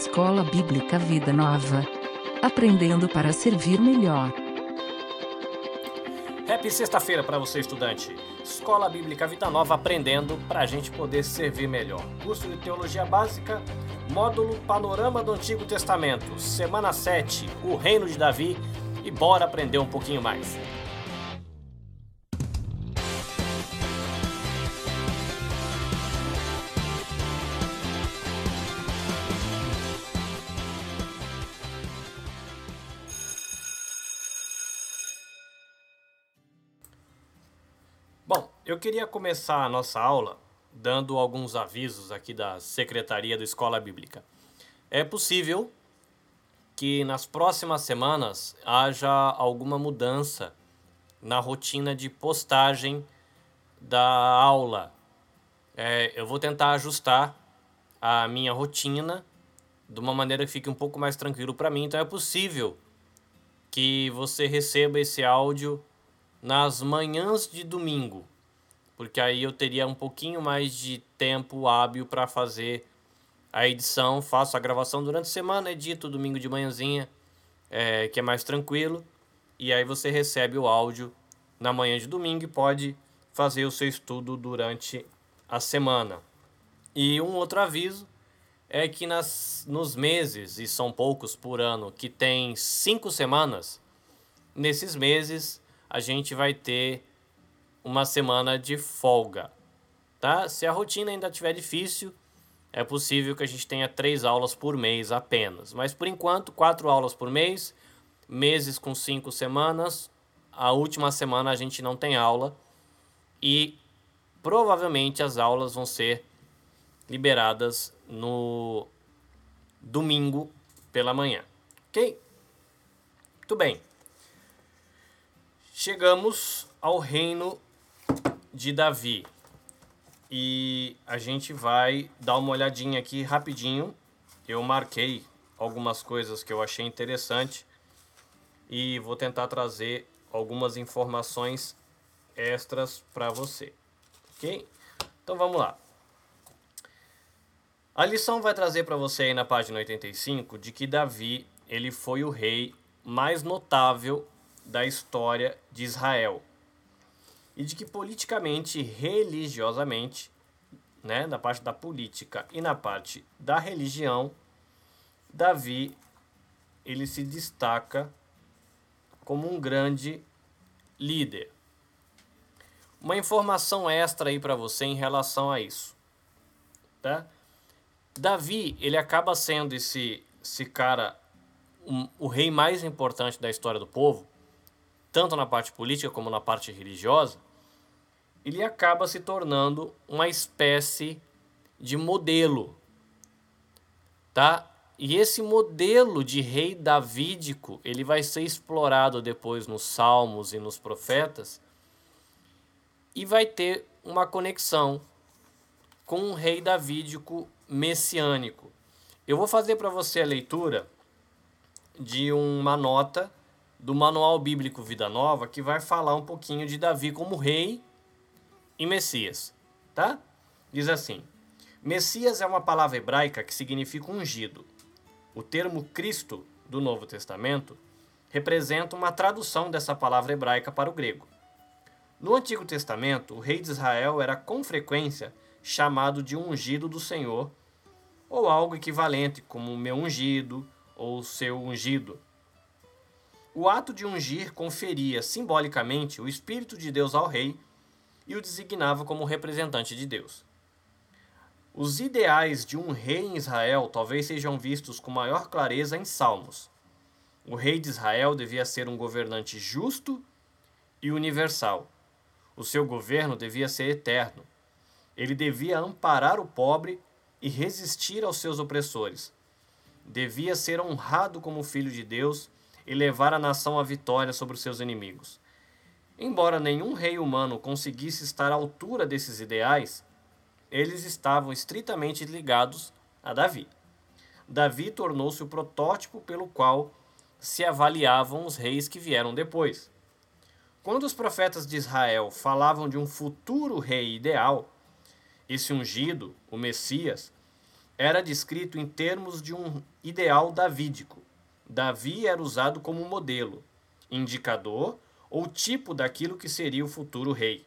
Escola Bíblica Vida Nova. Aprendendo para servir melhor. Happy sexta-feira para você, estudante. Escola Bíblica Vida Nova aprendendo para a gente poder servir melhor. Curso de Teologia Básica, módulo Panorama do Antigo Testamento, semana 7, o Reino de Davi. E bora aprender um pouquinho mais. Queria começar a nossa aula dando alguns avisos aqui da Secretaria da Escola Bíblica. É possível que nas próximas semanas haja alguma mudança na rotina de postagem da aula. É, eu vou tentar ajustar a minha rotina de uma maneira que fique um pouco mais tranquilo para mim. Então é possível que você receba esse áudio nas manhãs de domingo, porque aí eu teria um pouquinho mais de tempo hábil para fazer a edição, faço a gravação durante a semana, edito domingo de manhãzinha, é, que é mais tranquilo, e aí você recebe o áudio na manhã de domingo e pode fazer o seu estudo durante a semana. E um outro aviso é que nas, nos meses, e são poucos por ano, que tem cinco semanas, nesses meses a gente vai ter uma semana de folga, tá? Se a rotina ainda estiver difícil, é possível que a gente tenha três aulas por mês apenas. Mas por enquanto, quatro aulas por mês, meses com cinco semanas. A última semana a gente não tem aula e provavelmente as aulas vão ser liberadas no domingo pela manhã. Ok? Muito bem. Chegamos ao reino de Davi. E a gente vai dar uma olhadinha aqui rapidinho. Eu marquei algumas coisas que eu achei interessante e vou tentar trazer algumas informações extras para você. OK? Então vamos lá. A lição vai trazer para você aí na página 85 de que Davi, ele foi o rei mais notável da história de Israel. E de que politicamente religiosamente, né, na parte da política e na parte da religião, Davi ele se destaca como um grande líder. Uma informação extra aí para você em relação a isso, tá? Davi, ele acaba sendo esse esse cara um, o rei mais importante da história do povo, tanto na parte política como na parte religiosa, ele acaba se tornando uma espécie de modelo, tá? E esse modelo de rei davídico, ele vai ser explorado depois nos salmos e nos profetas e vai ter uma conexão com um rei davídico messiânico. Eu vou fazer para você a leitura de uma nota do Manual Bíblico Vida Nova que vai falar um pouquinho de Davi como rei e Messias, tá? Diz assim: Messias é uma palavra hebraica que significa ungido. O termo Cristo do Novo Testamento representa uma tradução dessa palavra hebraica para o grego. No Antigo Testamento, o rei de Israel era com frequência chamado de ungido do Senhor, ou algo equivalente como meu ungido ou seu ungido. O ato de ungir conferia simbolicamente o Espírito de Deus ao rei e o designava como representante de Deus. Os ideais de um rei em Israel talvez sejam vistos com maior clareza em Salmos. O rei de Israel devia ser um governante justo e universal. O seu governo devia ser eterno. Ele devia amparar o pobre e resistir aos seus opressores. Devia ser honrado como filho de Deus e levar a nação à vitória sobre os seus inimigos. Embora nenhum rei humano conseguisse estar à altura desses ideais, eles estavam estritamente ligados a Davi. Davi tornou-se o protótipo pelo qual se avaliavam os reis que vieram depois. Quando os profetas de Israel falavam de um futuro rei ideal, esse ungido, o Messias, era descrito em termos de um ideal davídico. Davi era usado como modelo, indicador ou tipo daquilo que seria o futuro rei.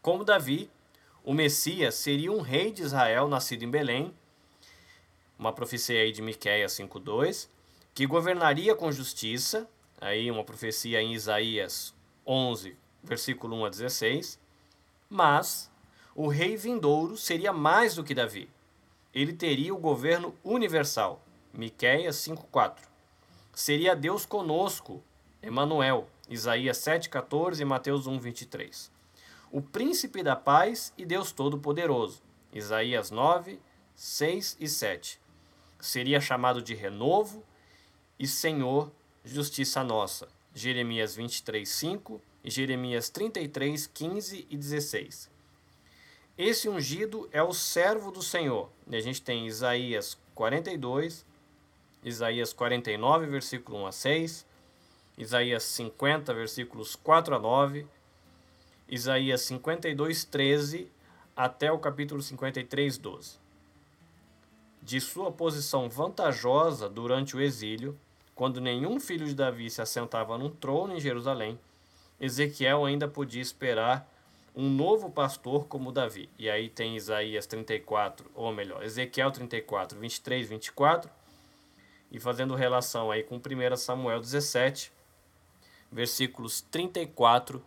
Como Davi, o Messias seria um rei de Israel nascido em Belém, uma profecia aí de Miqueias 5:2, que governaria com justiça, aí uma profecia em Isaías 11, versículo 1 a 16, mas o rei vindouro seria mais do que Davi. Ele teria o governo universal, Miqueias 5:4. Seria Deus conosco, Emanuel, Isaías 7:14 e Mateus 1:23. O príncipe da paz e Deus todo-poderoso, Isaías 9, 6 e 7. Seria chamado de renovo e Senhor, justiça nossa, Jeremias 23, 5 e Jeremias 33, 15 e 16. Esse ungido é o servo do Senhor. E a gente tem Isaías 42, Isaías 49, versículo 1 a 6, Isaías 50, versículos 4 a 9, Isaías 52, 13 até o capítulo 53, 12. De sua posição vantajosa durante o exílio, quando nenhum filho de Davi se assentava num trono em Jerusalém, Ezequiel ainda podia esperar um novo pastor como Davi. E aí tem Isaías 34, ou melhor, Ezequiel 34, 23, 24, e fazendo relação aí com 1 Samuel 17, versículos 34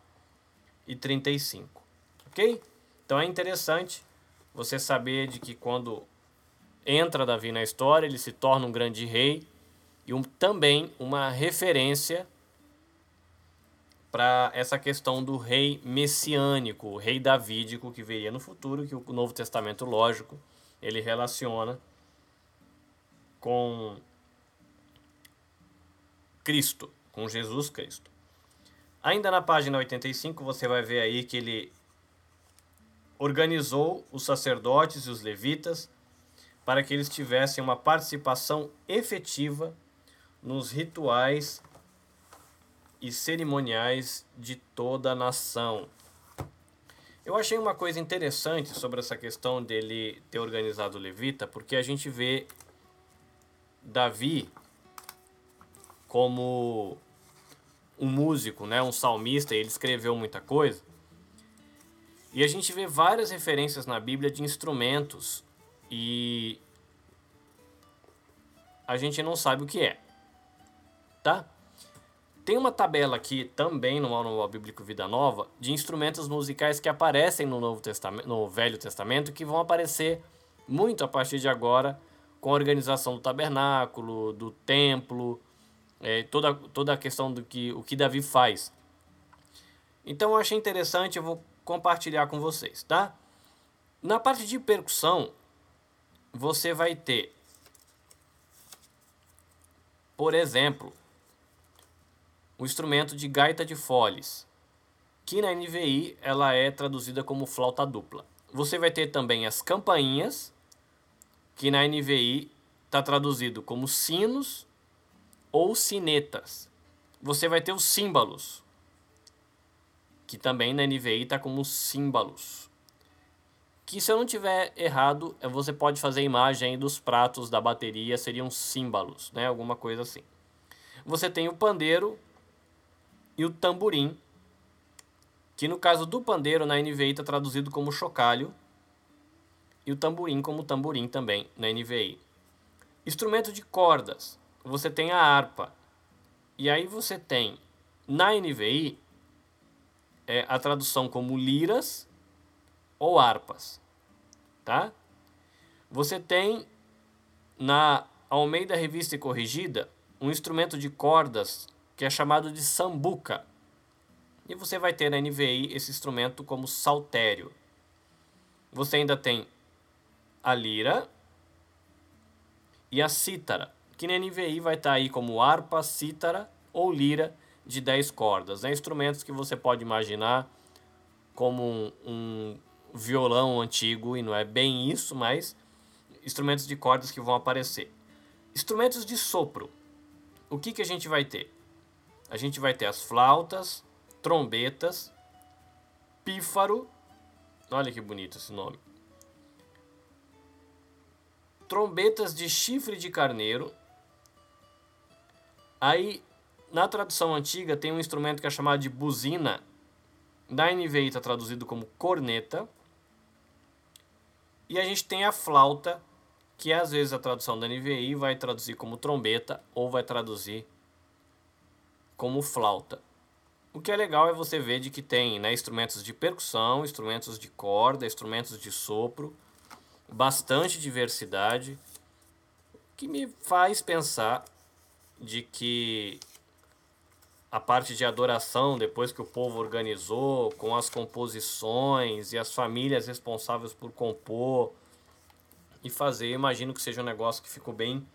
e 35. Ok? Então é interessante você saber de que quando entra Davi na história, ele se torna um grande rei e um, também uma referência para essa questão do rei messiânico, o rei davídico que viria no futuro, que o Novo Testamento, lógico, ele relaciona com Cristo, com Jesus Cristo. Ainda na página 85 você vai ver aí que ele organizou os sacerdotes e os levitas para que eles tivessem uma participação efetiva nos rituais e cerimoniais de toda a nação. Eu achei uma coisa interessante sobre essa questão dele ter organizado o levita, porque a gente vê Davi como um músico, né, um salmista, ele escreveu muita coisa. E a gente vê várias referências na Bíblia de instrumentos e a gente não sabe o que é, tá? Tem uma tabela aqui também no Manual Bíblico Vida Nova de instrumentos musicais que aparecem no Novo Testamento, no Velho Testamento, que vão aparecer muito a partir de agora com a organização do tabernáculo, do templo, é, toda, toda a questão do que o que Davi faz. Então eu achei interessante, eu vou compartilhar com vocês, tá? Na parte de percussão, você vai ter, por exemplo, o instrumento de gaita de foles, que na NVI ela é traduzida como flauta dupla. Você vai ter também as campainhas, que na NVI está traduzido como sinos ou sinetas. Você vai ter os símbolos, que também na NVI está como símbolos. Que se eu não tiver errado, você pode fazer a imagem dos pratos da bateria, seriam símbolos, né? Alguma coisa assim. Você tem o pandeiro, e o tamborim, que no caso do pandeiro na NVI está traduzido como chocalho, e o tamborim como tamborim também na NVI. Instrumento de cordas, você tem a harpa, e aí você tem na NVI é, a tradução como liras ou harpas, tá? Você tem na Almeida Revista e Corrigida um instrumento de cordas que é chamado de sambuca. E você vai ter na NVI esse instrumento como saltério. Você ainda tem a lira e a cítara, que na NVI vai estar aí como harpa, cítara ou lira de 10 cordas. É instrumentos que você pode imaginar como um, um violão antigo, e não é bem isso, mas instrumentos de cordas que vão aparecer. Instrumentos de sopro. O que, que a gente vai ter? a gente vai ter as flautas, trombetas, pífaro. Olha que bonito esse nome. trombetas de chifre de carneiro. Aí, na tradução antiga, tem um instrumento que é chamado de buzina. Na NVI está traduzido como corneta. E a gente tem a flauta, que às vezes a tradução da NVI vai traduzir como trombeta ou vai traduzir como flauta. O que é legal é você ver de que tem né, instrumentos de percussão, instrumentos de corda, instrumentos de sopro, bastante diversidade, que me faz pensar de que a parte de adoração, depois que o povo organizou, com as composições e as famílias responsáveis por compor e fazer, imagino que seja um negócio que ficou bem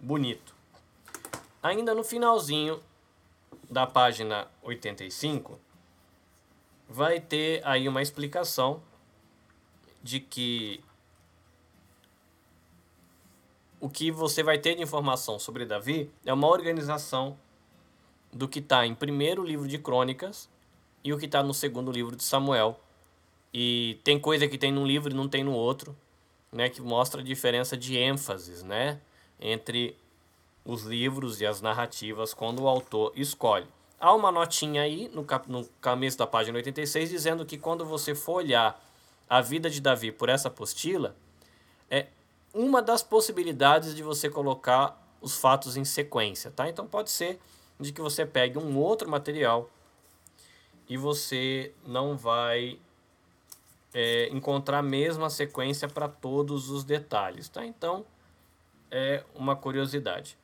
bonito. Ainda no finalzinho da página 85, vai ter aí uma explicação de que o que você vai ter de informação sobre Davi é uma organização do que está em primeiro livro de Crônicas e o que está no segundo livro de Samuel. E tem coisa que tem num livro e não tem no outro, né, que mostra a diferença de ênfases, né, entre os livros e as narrativas quando o autor escolhe. Há uma notinha aí no, cap no começo da página 86 dizendo que quando você for olhar a vida de Davi por essa apostila, é uma das possibilidades de você colocar os fatos em sequência, tá? Então pode ser de que você pegue um outro material e você não vai é, encontrar a mesma sequência para todos os detalhes, tá? Então é uma curiosidade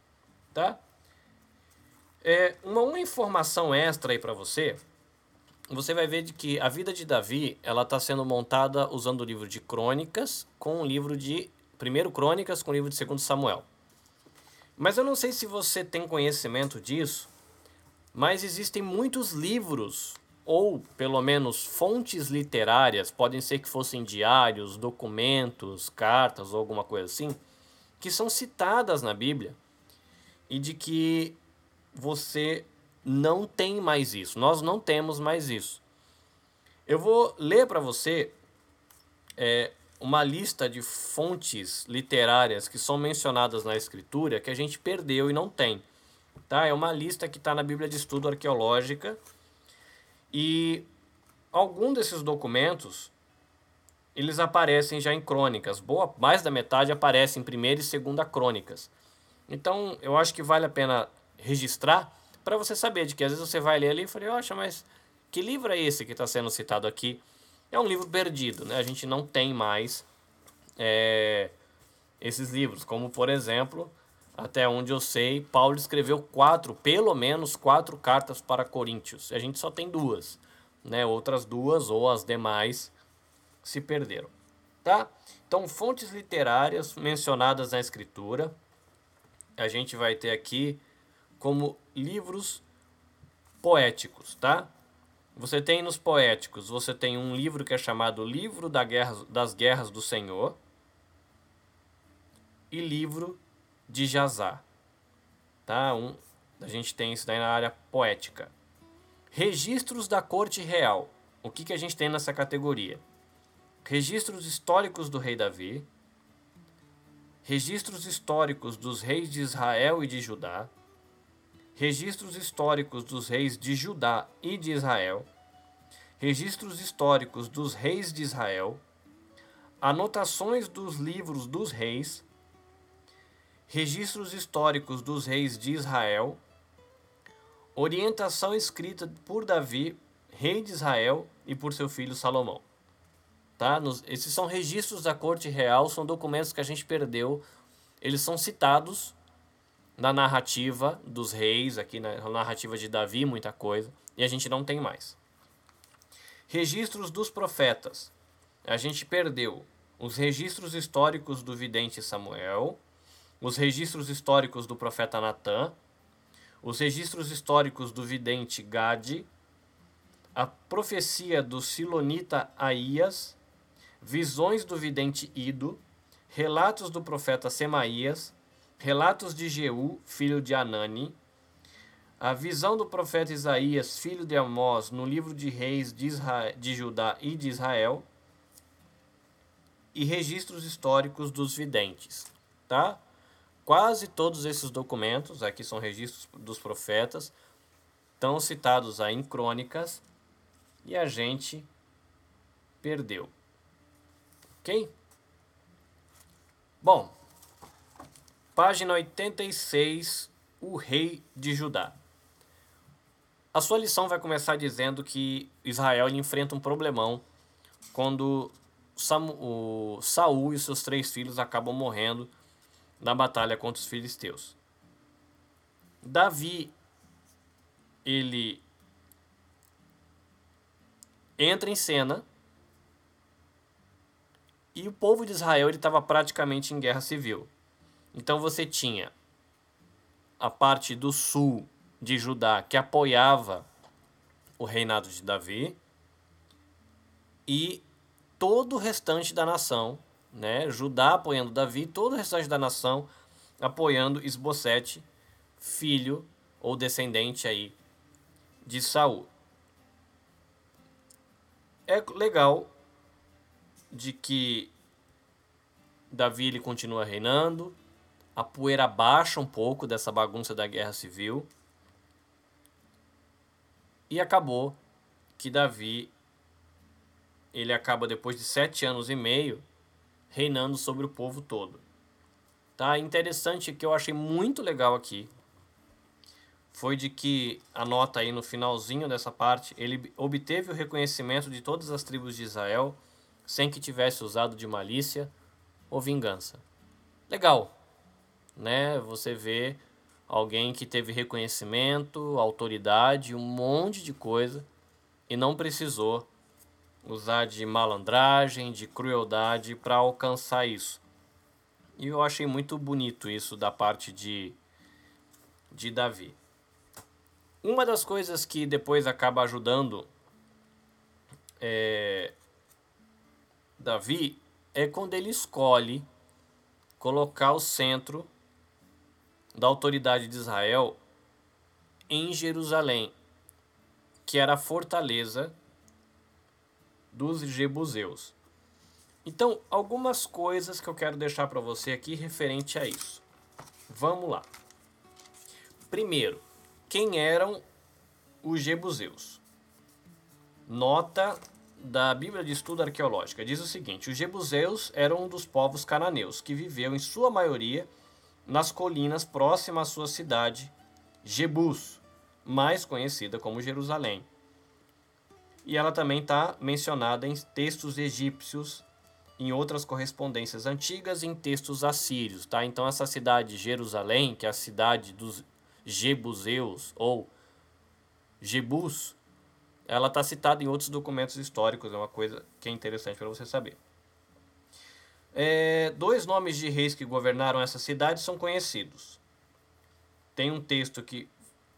tá? É, uma, uma informação extra aí para você, você vai ver de que a vida de Davi, ela está sendo montada usando o livro de Crônicas com o livro de primeiro Crônicas com o livro de segundo Samuel. Mas eu não sei se você tem conhecimento disso, mas existem muitos livros ou pelo menos fontes literárias, podem ser que fossem diários, documentos, cartas ou alguma coisa assim, que são citadas na Bíblia e de que você não tem mais isso. Nós não temos mais isso. Eu vou ler para você é, uma lista de fontes literárias que são mencionadas na Escritura que a gente perdeu e não tem. Tá? É uma lista que está na Bíblia de Estudo Arqueológica e algum desses documentos eles aparecem já em crônicas. Boa, mais da metade aparece em primeira e segunda crônicas. Então, eu acho que vale a pena registrar para você saber de que às vezes você vai ler ali e fala, mas que livro é esse que está sendo citado aqui? É um livro perdido, né? A gente não tem mais é, esses livros, como por exemplo, até onde eu sei, Paulo escreveu quatro, pelo menos quatro cartas para Coríntios. A gente só tem duas, né? Outras duas ou as demais se perderam, tá? Então, fontes literárias mencionadas na escritura, a gente vai ter aqui como livros poéticos, tá? Você tem nos poéticos, você tem um livro que é chamado Livro da Guerra, das Guerras do Senhor e livro de Jazá, tá? Um, a gente tem isso daí na área poética. Registros da Corte Real. O que, que a gente tem nessa categoria? Registros históricos do rei Davi, registros históricos dos reis de Israel e de Judá, registros históricos dos reis de Judá e de Israel, registros históricos dos reis de Israel, anotações dos livros dos reis, registros históricos dos reis de Israel, orientação escrita por Davi, rei de Israel, e por seu filho Salomão. Tá? Nos, esses são registros da corte real, são documentos que a gente perdeu. Eles são citados na narrativa dos reis, aqui na narrativa de Davi, muita coisa, e a gente não tem mais. Registros dos profetas. A gente perdeu os registros históricos do vidente Samuel, os registros históricos do profeta Natã, os registros históricos do vidente Gade, a profecia do Silonita Aías visões do vidente Ido, relatos do profeta Semaías, relatos de Jeú, filho de Anani, a visão do profeta Isaías, filho de Amós, no livro de Reis de, Israel, de Judá e de Israel, e registros históricos dos videntes, tá? Quase todos esses documentos, aqui são registros dos profetas, estão citados aí em crônicas e a gente perdeu. Ok? Bom, página 86, o rei de Judá. A sua lição vai começar dizendo que Israel enfrenta um problemão quando Samu, Saul e seus três filhos acabam morrendo na batalha contra os filisteus. Davi ele entra em cena e o povo de Israel estava praticamente em guerra civil. Então você tinha a parte do sul de Judá que apoiava o reinado de Davi e todo o restante da nação, né? Judá apoiando Davi, todo o restante da nação apoiando Esbocete, filho ou descendente aí de Saul. É legal de que Davi ele continua reinando, a poeira baixa um pouco dessa bagunça da guerra civil. E acabou que Davi ele acaba depois de sete anos e meio reinando sobre o povo todo. Tá interessante que eu achei muito legal aqui foi de que a nota aí no finalzinho dessa parte, ele obteve o reconhecimento de todas as tribos de Israel sem que tivesse usado de malícia ou vingança. Legal, né? Você vê alguém que teve reconhecimento, autoridade, um monte de coisa e não precisou usar de malandragem, de crueldade para alcançar isso. E eu achei muito bonito isso da parte de, de Davi. Uma das coisas que depois acaba ajudando é, Davi é quando ele escolhe colocar o centro da autoridade de Israel em Jerusalém, que era a fortaleza dos Jebuseus. Então, algumas coisas que eu quero deixar para você aqui referente a isso. Vamos lá. Primeiro, quem eram os Jebuseus. Nota da Bíblia de Estudo Arqueológica diz o seguinte: os Jebuseus eram um dos povos cananeus que viveu em sua maioria nas colinas próximas à sua cidade, Jebus, mais conhecida como Jerusalém. E ela também está mencionada em textos egípcios, em outras correspondências antigas em textos assírios. Tá? Então, essa cidade Jerusalém, que é a cidade dos Jebuseus ou Jebus, ela está citada em outros documentos históricos, é uma coisa que é interessante para você saber. É, dois nomes de reis que governaram essa cidade são conhecidos. Tem um texto que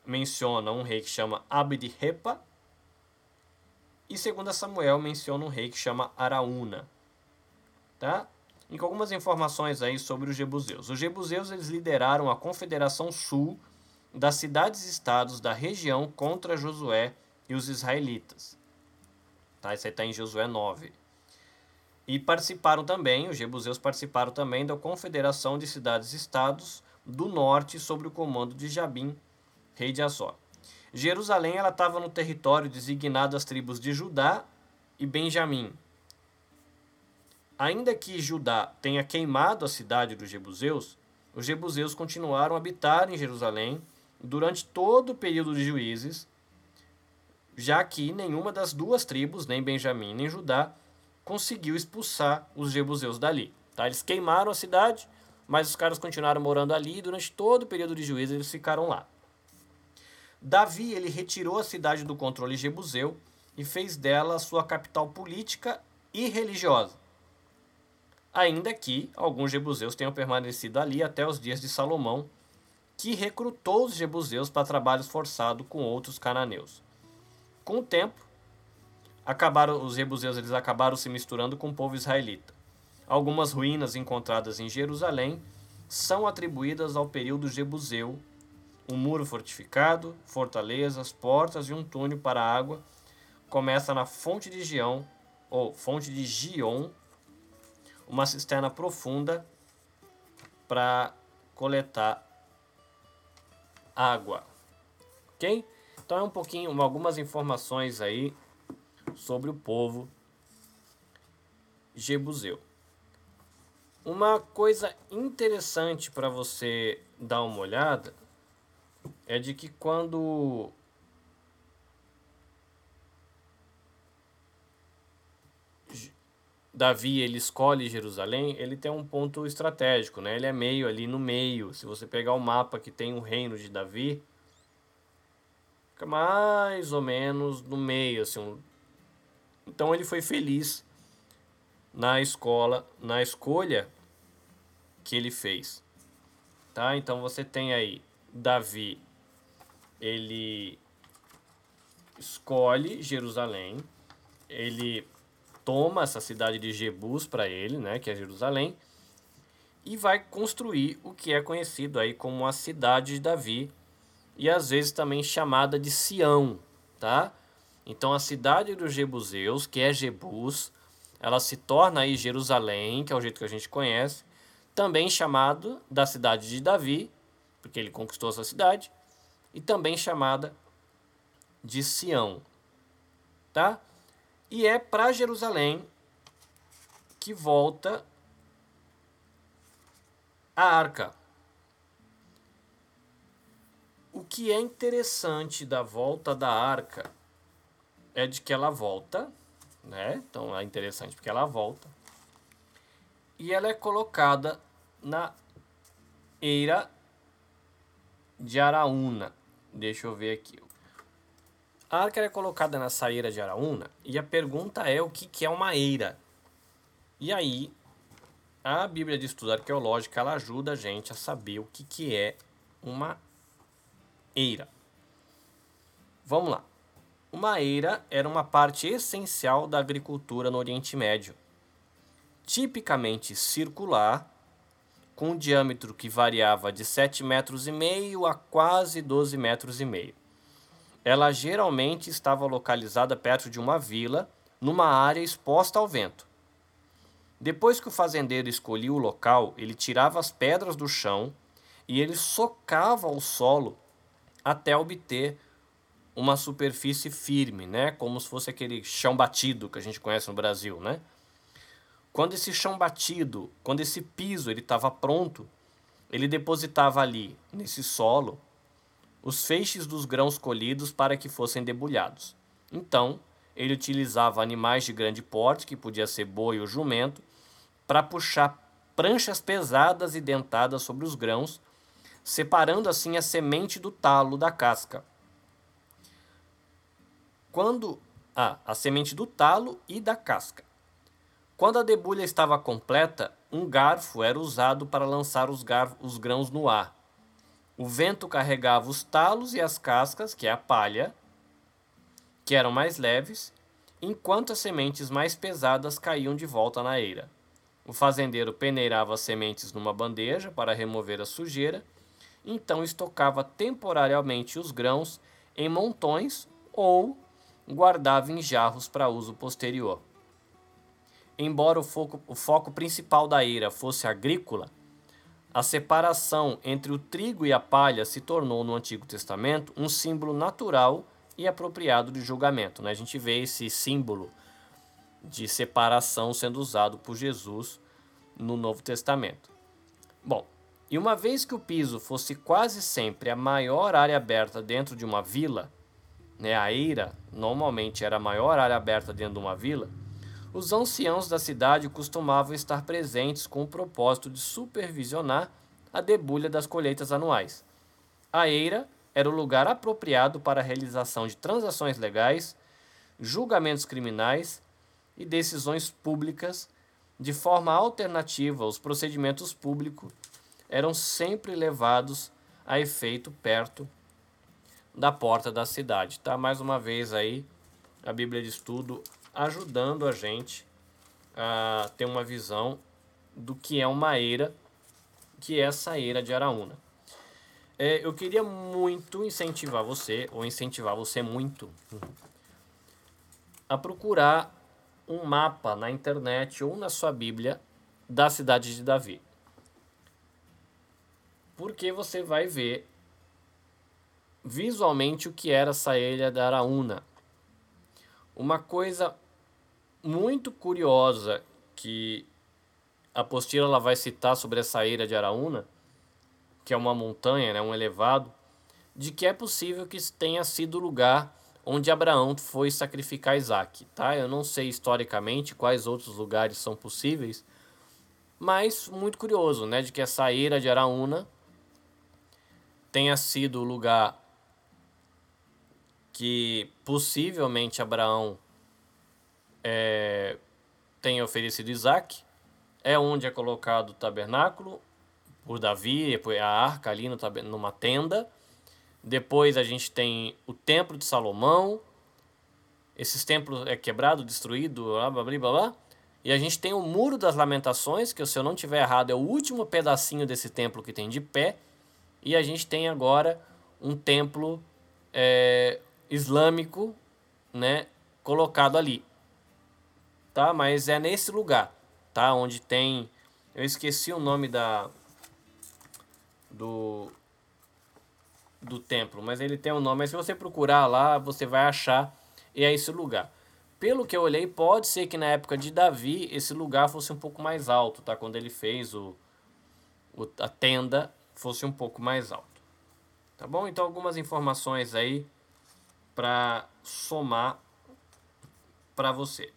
menciona um rei que chama Abdi-Repa, e segundo Samuel menciona um rei que chama Araúna. Tá? E com algumas informações aí sobre os jebuseus. Os jebuseus eles lideraram a Confederação Sul das cidades-estados da região contra Josué e os israelitas. Tá? Isso aí está em Josué 9. E participaram também, os jebuseus participaram também da Confederação de Cidades-Estados do Norte sob o comando de Jabim, rei de Azor. Jerusalém ela estava no território designado às tribos de Judá e Benjamim. Ainda que Judá tenha queimado a cidade dos jebuseus, os jebuseus continuaram a habitar em Jerusalém durante todo o período de juízes, já que nenhuma das duas tribos, nem Benjamim nem Judá, conseguiu expulsar os jebuseus dali. Tá? Eles queimaram a cidade, mas os caras continuaram morando ali e durante todo o período de juízes eles ficaram lá. Davi ele retirou a cidade do controle jebuseu e fez dela sua capital política e religiosa. Ainda que alguns jebuseus tenham permanecido ali até os dias de Salomão, que recrutou os jebuseus para trabalhos forçados com outros cananeus. Com o tempo, acabaram os jebuseus eles acabaram se misturando com o povo israelita. Algumas ruínas encontradas em Jerusalém são atribuídas ao período jebuseu. Um muro fortificado, fortalezas, portas e um túnel para a água começa na fonte de Gião, ou fonte de Gion, uma cisterna profunda para coletar água. Ok? Então é um pouquinho, algumas informações aí sobre o povo jebuseu. Uma coisa interessante para você dar uma olhada é de que quando Davi ele escolhe Jerusalém, ele tem um ponto estratégico, né? Ele é meio ali no meio. Se você pegar o mapa que tem o reino de Davi, fica mais ou menos no meio, assim. Então ele foi feliz na escola, na escolha que ele fez. Tá? Então você tem aí Davi, ele escolhe Jerusalém, ele toma essa cidade de Jebus para ele, né, que é Jerusalém, e vai construir o que é conhecido aí como a cidade de Davi, e às vezes também chamada de Sião, tá? Então a cidade dos Jebuseus, que é Jebus, ela se torna aí Jerusalém, que é o jeito que a gente conhece, também chamado da cidade de Davi, porque ele conquistou essa cidade, e também chamada de Sião, tá? E é para Jerusalém que volta a arca. O que é interessante da volta da arca é de que ela volta, né? Então é interessante porque ela volta. E ela é colocada na eira de Araúna. Deixa eu ver aqui. A arca é colocada na saíra de Araúna e a pergunta é o que, que é uma eira. E aí, a Bíblia de Estudo Arqueológico ela ajuda a gente a saber o que, que é uma eira. Vamos lá. Uma eira era uma parte essencial da agricultura no Oriente Médio. Tipicamente circular, com um diâmetro que variava de 7,5 metros e meio a quase 12 metros e meio. Ela geralmente estava localizada perto de uma vila, numa área exposta ao vento. Depois que o fazendeiro escolhia o local, ele tirava as pedras do chão e ele socava o solo até obter uma superfície firme, né? Como se fosse aquele chão batido que a gente conhece no Brasil, né? Quando esse chão batido, quando esse piso ele estava pronto, ele depositava ali nesse solo os feixes dos grãos colhidos para que fossem debulhados. Então, ele utilizava animais de grande porte, que podia ser boi ou jumento, para puxar pranchas pesadas e dentadas sobre os grãos, separando assim a semente do talo da casca. Quando ah, a semente do talo e da casca. Quando a debulha estava completa, um garfo era usado para lançar os, os grãos no ar. O vento carregava os talos e as cascas, que é a palha, que eram mais leves, enquanto as sementes mais pesadas caíam de volta na eira. O fazendeiro peneirava as sementes numa bandeja para remover a sujeira, então estocava temporariamente os grãos em montões ou guardava em jarros para uso posterior. Embora o foco, o foco principal da eira fosse agrícola, a separação entre o trigo e a palha se tornou no Antigo Testamento um símbolo natural e apropriado de julgamento. Né? A gente vê esse símbolo de separação sendo usado por Jesus no Novo Testamento. Bom, e uma vez que o piso fosse quase sempre a maior área aberta dentro de uma vila, né, a eira normalmente era a maior área aberta dentro de uma vila, os anciãos da cidade costumavam estar presentes com o propósito de supervisionar a debulha das colheitas anuais. A eira era o lugar apropriado para a realização de transações legais, julgamentos criminais e decisões públicas. De forma alternativa, os procedimentos públicos eram sempre levados a efeito perto da porta da cidade. Tá mais uma vez aí a Bíblia de Estudo ajudando a gente a ter uma visão do que é uma eira, que é essa eira de Araúna. É, eu queria muito incentivar você, ou incentivar você muito, a procurar um mapa na internet ou na sua Bíblia da cidade de Davi. Porque você vai ver visualmente o que era essa ilha da Araúna. Uma coisa muito curiosa que a apostila ela vai citar sobre essa ilha de Araúna, que é uma montanha, né, um elevado, de que é possível que tenha sido o lugar onde Abraão foi sacrificar Isaac, tá? Eu não sei historicamente quais outros lugares são possíveis, mas muito curioso, né, de que essa ilha de Araúna tenha sido o lugar que possivelmente Abraão é, tenha oferecido Isaac, é onde é colocado o tabernáculo por Davi, a arca ali numa tenda. Depois a gente tem o templo de Salomão. Esses templos é quebrado, destruído, blá blá blá blá. E a gente tem o Muro das Lamentações, que se eu não tiver errado é o último pedacinho desse templo que tem de pé. E a gente tem agora um templo é, islâmico, né, colocado ali. Tá? Mas é nesse lugar, tá? Onde tem eu esqueci o nome da do do templo, mas ele tem um nome, mas se você procurar lá, você vai achar e é esse lugar. Pelo que eu olhei, pode ser que na época de Davi esse lugar fosse um pouco mais alto, tá? Quando ele fez o, o a tenda fosse um pouco mais alto. Tá bom? Então algumas informações aí para somar para você.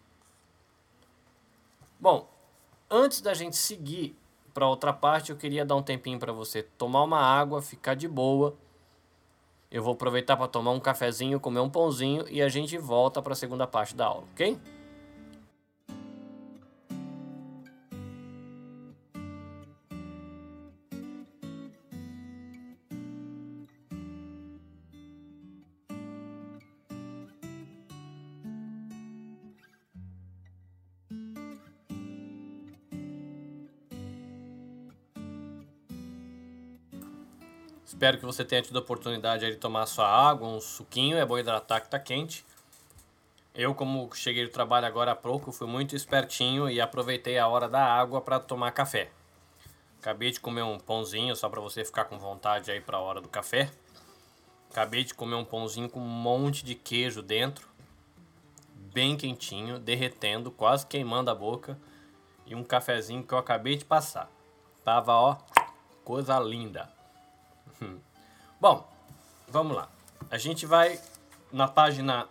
Bom, antes da gente seguir para outra parte, eu queria dar um tempinho para você tomar uma água, ficar de boa. Eu vou aproveitar para tomar um cafezinho, comer um pãozinho e a gente volta para a segunda parte da aula, ok? Espero que você tenha tido a oportunidade de tomar sua água, um suquinho, é bom hidratar que tá quente. Eu, como cheguei do trabalho agora há pouco, fui muito espertinho e aproveitei a hora da água para tomar café. Acabei de comer um pãozinho, só para você ficar com vontade aí para a hora do café. Acabei de comer um pãozinho com um monte de queijo dentro, bem quentinho, derretendo, quase queimando a boca, e um cafezinho que eu acabei de passar. Tava, ó, coisa linda. Bom, vamos lá. A gente vai na página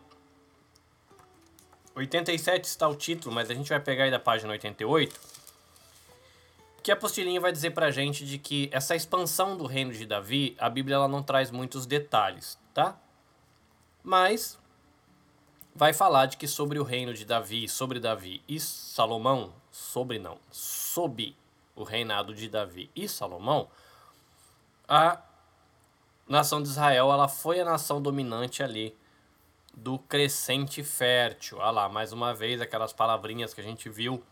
87 está o título, mas a gente vai pegar aí da página 88, que a apostilinha vai dizer pra gente de que essa expansão do reino de Davi, a Bíblia ela não traz muitos detalhes, tá? Mas vai falar de que sobre o reino de Davi, sobre Davi e Salomão, sobre não, sob o reinado de Davi e Salomão, a nação de Israel ela foi a nação dominante ali do crescente fértil. Olha lá, mais uma vez aquelas palavrinhas que a gente viu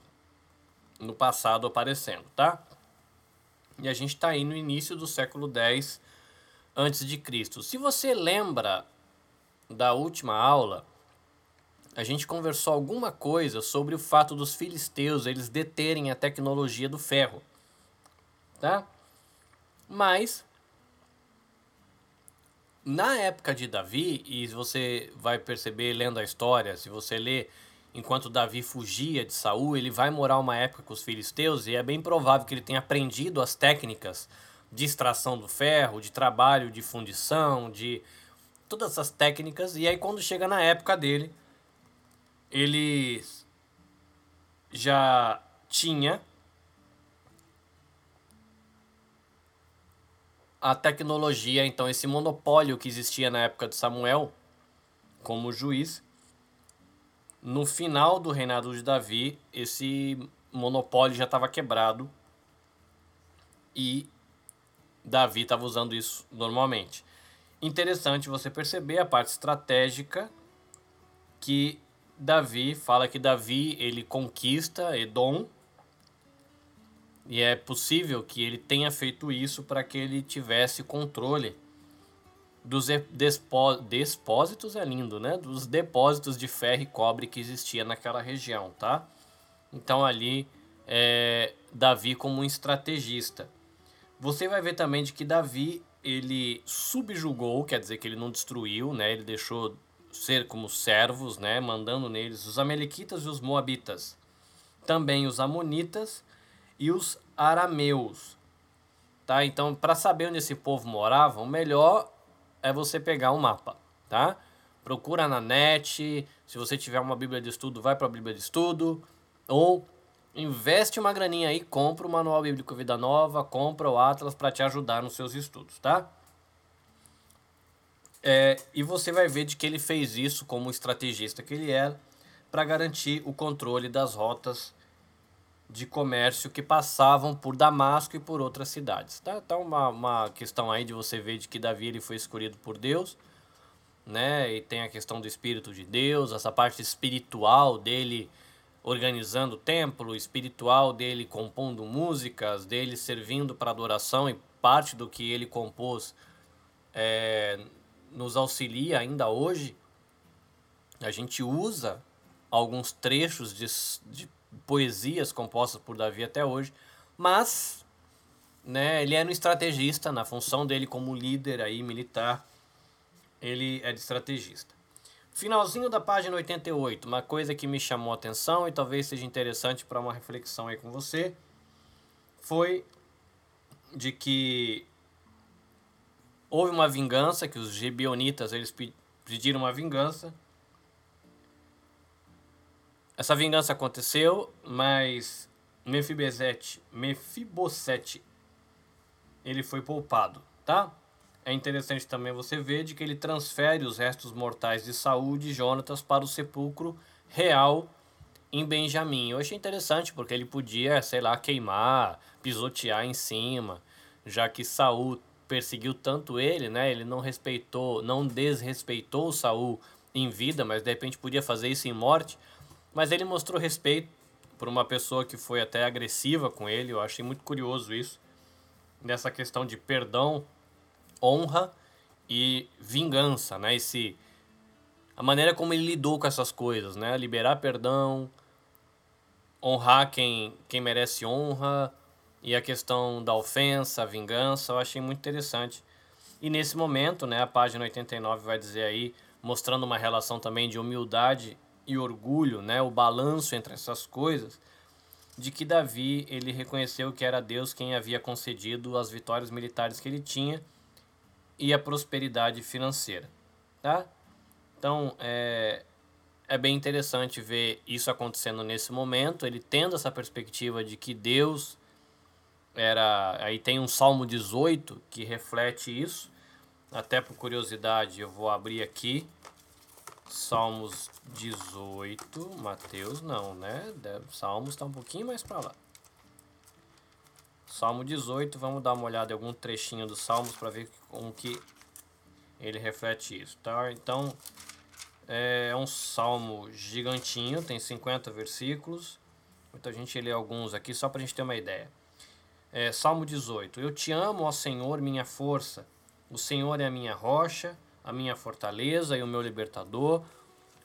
no passado aparecendo, tá? E a gente está aí no início do século X antes de Cristo. Se você lembra da última aula, a gente conversou alguma coisa sobre o fato dos filisteus eles deterem a tecnologia do ferro, tá? Mas na época de Davi, e você vai perceber lendo a história, se você lê enquanto Davi fugia de Saul, ele vai morar uma época com os filisteus e é bem provável que ele tenha aprendido as técnicas de extração do ferro, de trabalho de fundição, de todas essas técnicas. E aí quando chega na época dele, ele já tinha a tecnologia, então esse monopólio que existia na época de Samuel como juiz, no final do reinado de Davi, esse monopólio já estava quebrado e Davi estava usando isso normalmente. Interessante você perceber a parte estratégica que Davi fala que Davi ele conquista Edom e é possível que ele tenha feito isso para que ele tivesse controle dos depósitos, é lindo, né? Dos depósitos de ferro e cobre que existia naquela região, tá? Então ali é, Davi como um estrategista. Você vai ver também de que Davi ele subjugou, quer dizer que ele não destruiu, né? Ele deixou ser como servos, né? Mandando neles os amalequitas e os moabitas, também os amonitas e os arameus, tá? Então, para saber onde esse povo morava, o melhor é você pegar um mapa, tá? Procura na net, se você tiver uma Bíblia de estudo, vai para a Bíblia de estudo, ou investe uma graninha aí, compra o Manual Bíblico Vida Nova, compra o Atlas para te ajudar nos seus estudos, tá? É, e você vai ver de que ele fez isso como estrategista que ele era para garantir o controle das rotas de comércio que passavam por Damasco e por outras cidades. Tá? Então, uma, uma questão aí de você ver de que Davi ele foi escolhido por Deus, né? E tem a questão do Espírito de Deus, essa parte espiritual dele organizando o templo, espiritual dele compondo músicas, dele servindo para adoração e parte do que ele compôs é, nos auxilia ainda hoje. A gente usa alguns trechos de, de poesias compostas por Davi até hoje, mas né, ele era um estrategista na função dele como líder aí militar, ele é de estrategista. Finalzinho da página 88, uma coisa que me chamou a atenção e talvez seja interessante para uma reflexão aí com você, foi de que houve uma vingança, que os gibeonitas eles pediram uma vingança essa vingança aconteceu, mas Mefibosete, Mefibosete, ele foi poupado, tá? É interessante também você ver de que ele transfere os restos mortais de Saul de Jonatas para o sepulcro real em Benjamim. Eu achei interessante porque ele podia, sei lá, queimar, pisotear em cima, já que Saul perseguiu tanto ele, né? Ele não respeitou, não desrespeitou Saul em vida, mas de repente podia fazer isso em morte. Mas ele mostrou respeito por uma pessoa que foi até agressiva com ele. Eu achei muito curioso isso. Nessa questão de perdão, honra e vingança, né? Esse, a maneira como ele lidou com essas coisas, né? Liberar perdão, honrar quem, quem merece honra e a questão da ofensa, a vingança, eu achei muito interessante. E nesse momento, né, a página 89 vai dizer aí, mostrando uma relação também de humildade e orgulho, né, o balanço entre essas coisas, de que Davi ele reconheceu que era Deus quem havia concedido as vitórias militares que ele tinha e a prosperidade financeira, tá? Então é, é bem interessante ver isso acontecendo nesse momento, ele tendo essa perspectiva de que Deus era aí tem um Salmo 18 que reflete isso. Até por curiosidade, eu vou abrir aqui Salmos 18, Mateus não, né? Salmos está um pouquinho mais para lá. Salmo 18, vamos dar uma olhada em algum trechinho dos Salmos para ver com que ele reflete isso, tá? Então, é um salmo gigantinho, tem 50 versículos. Muita gente lê alguns aqui só para a gente ter uma ideia. É, salmo 18: Eu te amo, ó Senhor, minha força. O Senhor é a minha rocha a minha fortaleza e o meu libertador.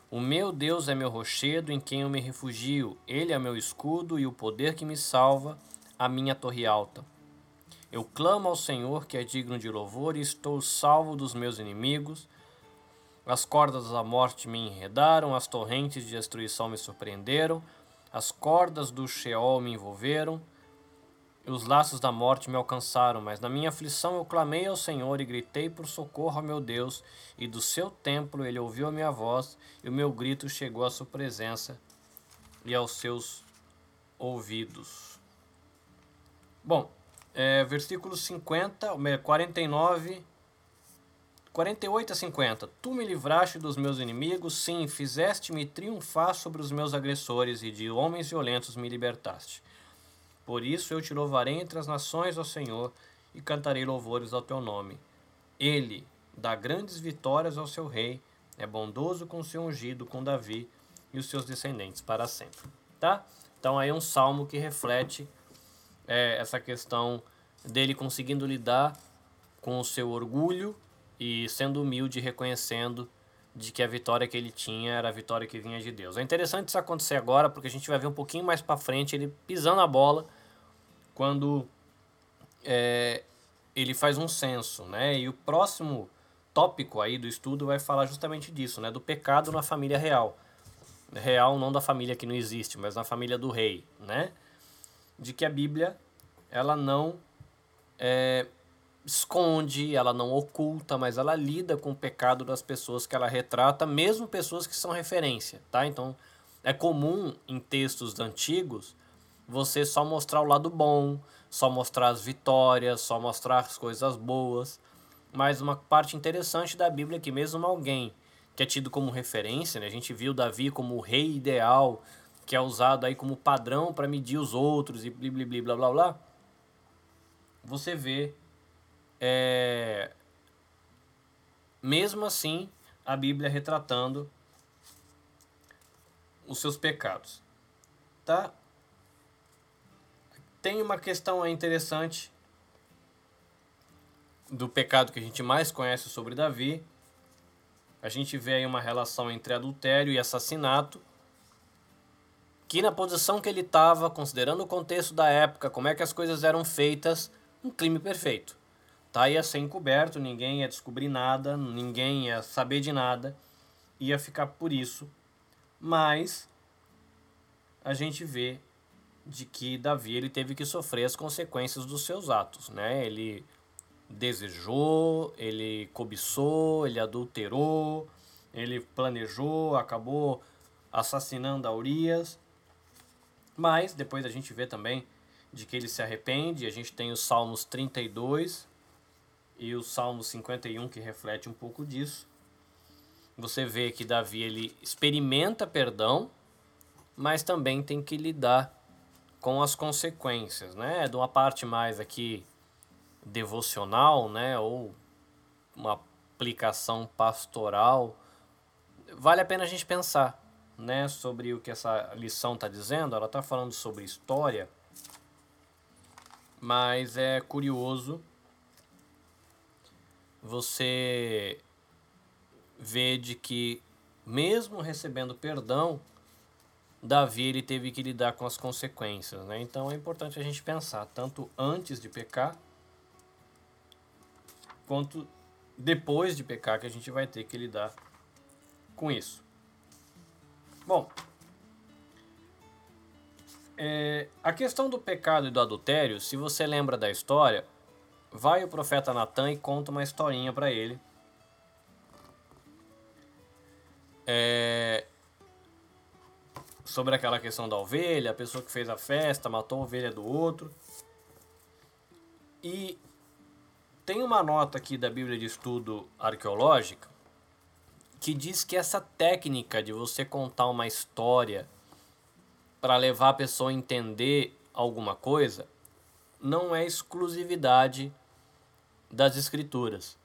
O meu Deus é meu rochedo em quem eu me refugio. Ele é meu escudo e o poder que me salva, a minha torre alta. Eu clamo ao Senhor que é digno de louvor e estou salvo dos meus inimigos. As cordas da morte me enredaram, as torrentes de destruição me surpreenderam, as cordas do Sheol me envolveram os laços da morte me alcançaram, mas na minha aflição eu clamei ao Senhor e gritei por socorro ao meu Deus, e do seu templo ele ouviu a minha voz, e o meu grito chegou à sua presença e aos seus ouvidos. Bom, é, versículos 50, 49, 48 a 50. Tu me livraste dos meus inimigos, sim, fizeste-me triunfar sobre os meus agressores, e de homens violentos me libertaste. Por isso eu te louvarei entre as nações, ó Senhor, e cantarei louvores ao teu nome. Ele dá grandes vitórias ao seu rei, é bondoso com seu ungido, com Davi e os seus descendentes para sempre. Tá? Então aí é um salmo que reflete é, essa questão dele conseguindo lidar com o seu orgulho e sendo humilde, reconhecendo de que a vitória que ele tinha era a vitória que vinha de Deus. É interessante isso acontecer agora, porque a gente vai ver um pouquinho mais para frente ele pisando a bola quando é, ele faz um censo, né? E o próximo tópico aí do estudo vai falar justamente disso, né? Do pecado na família real. Real não da família que não existe, mas na família do rei, né? De que a Bíblia, ela não é, esconde, ela não oculta, mas ela lida com o pecado das pessoas que ela retrata, mesmo pessoas que são referência, tá? Então, é comum em textos antigos você só mostrar o lado bom, só mostrar as vitórias, só mostrar as coisas boas. Mas uma parte interessante da Bíblia é que mesmo alguém que é tido como referência, né? a gente viu Davi como o rei ideal, que é usado aí como padrão para medir os outros e blá blá blá blá blá. Você vê é, mesmo assim a Bíblia retratando os seus pecados. Tá? Tem uma questão interessante do pecado que a gente mais conhece sobre Davi. A gente vê aí uma relação entre adultério e assassinato, que na posição que ele estava, considerando o contexto da época, como é que as coisas eram feitas, um crime perfeito. Tá? Ia ser encoberto, ninguém ia descobrir nada, ninguém ia saber de nada, ia ficar por isso. Mas a gente vê de que Davi ele teve que sofrer as consequências dos seus atos, né? Ele desejou, ele cobiçou, ele adulterou, ele planejou, acabou assassinando a Urias. Mas depois a gente vê também de que ele se arrepende, a gente tem os Salmos 32 e o Salmo 51 que reflete um pouco disso. Você vê que Davi ele experimenta perdão, mas também tem que lidar com as consequências, né? De uma parte mais aqui devocional, né? Ou uma aplicação pastoral. Vale a pena a gente pensar, né? Sobre o que essa lição está dizendo. Ela está falando sobre história, mas é curioso você ver de que mesmo recebendo perdão, Davi ele teve que lidar com as consequências, né? Então é importante a gente pensar tanto antes de pecar quanto depois de pecar que a gente vai ter que lidar com isso. Bom, é, a questão do pecado e do adultério, se você lembra da história, vai o profeta Natan e conta uma historinha para ele. É, sobre aquela questão da ovelha, a pessoa que fez a festa matou a ovelha do outro. E tem uma nota aqui da Bíblia de Estudo Arqueológica que diz que essa técnica de você contar uma história para levar a pessoa a entender alguma coisa não é exclusividade das escrituras,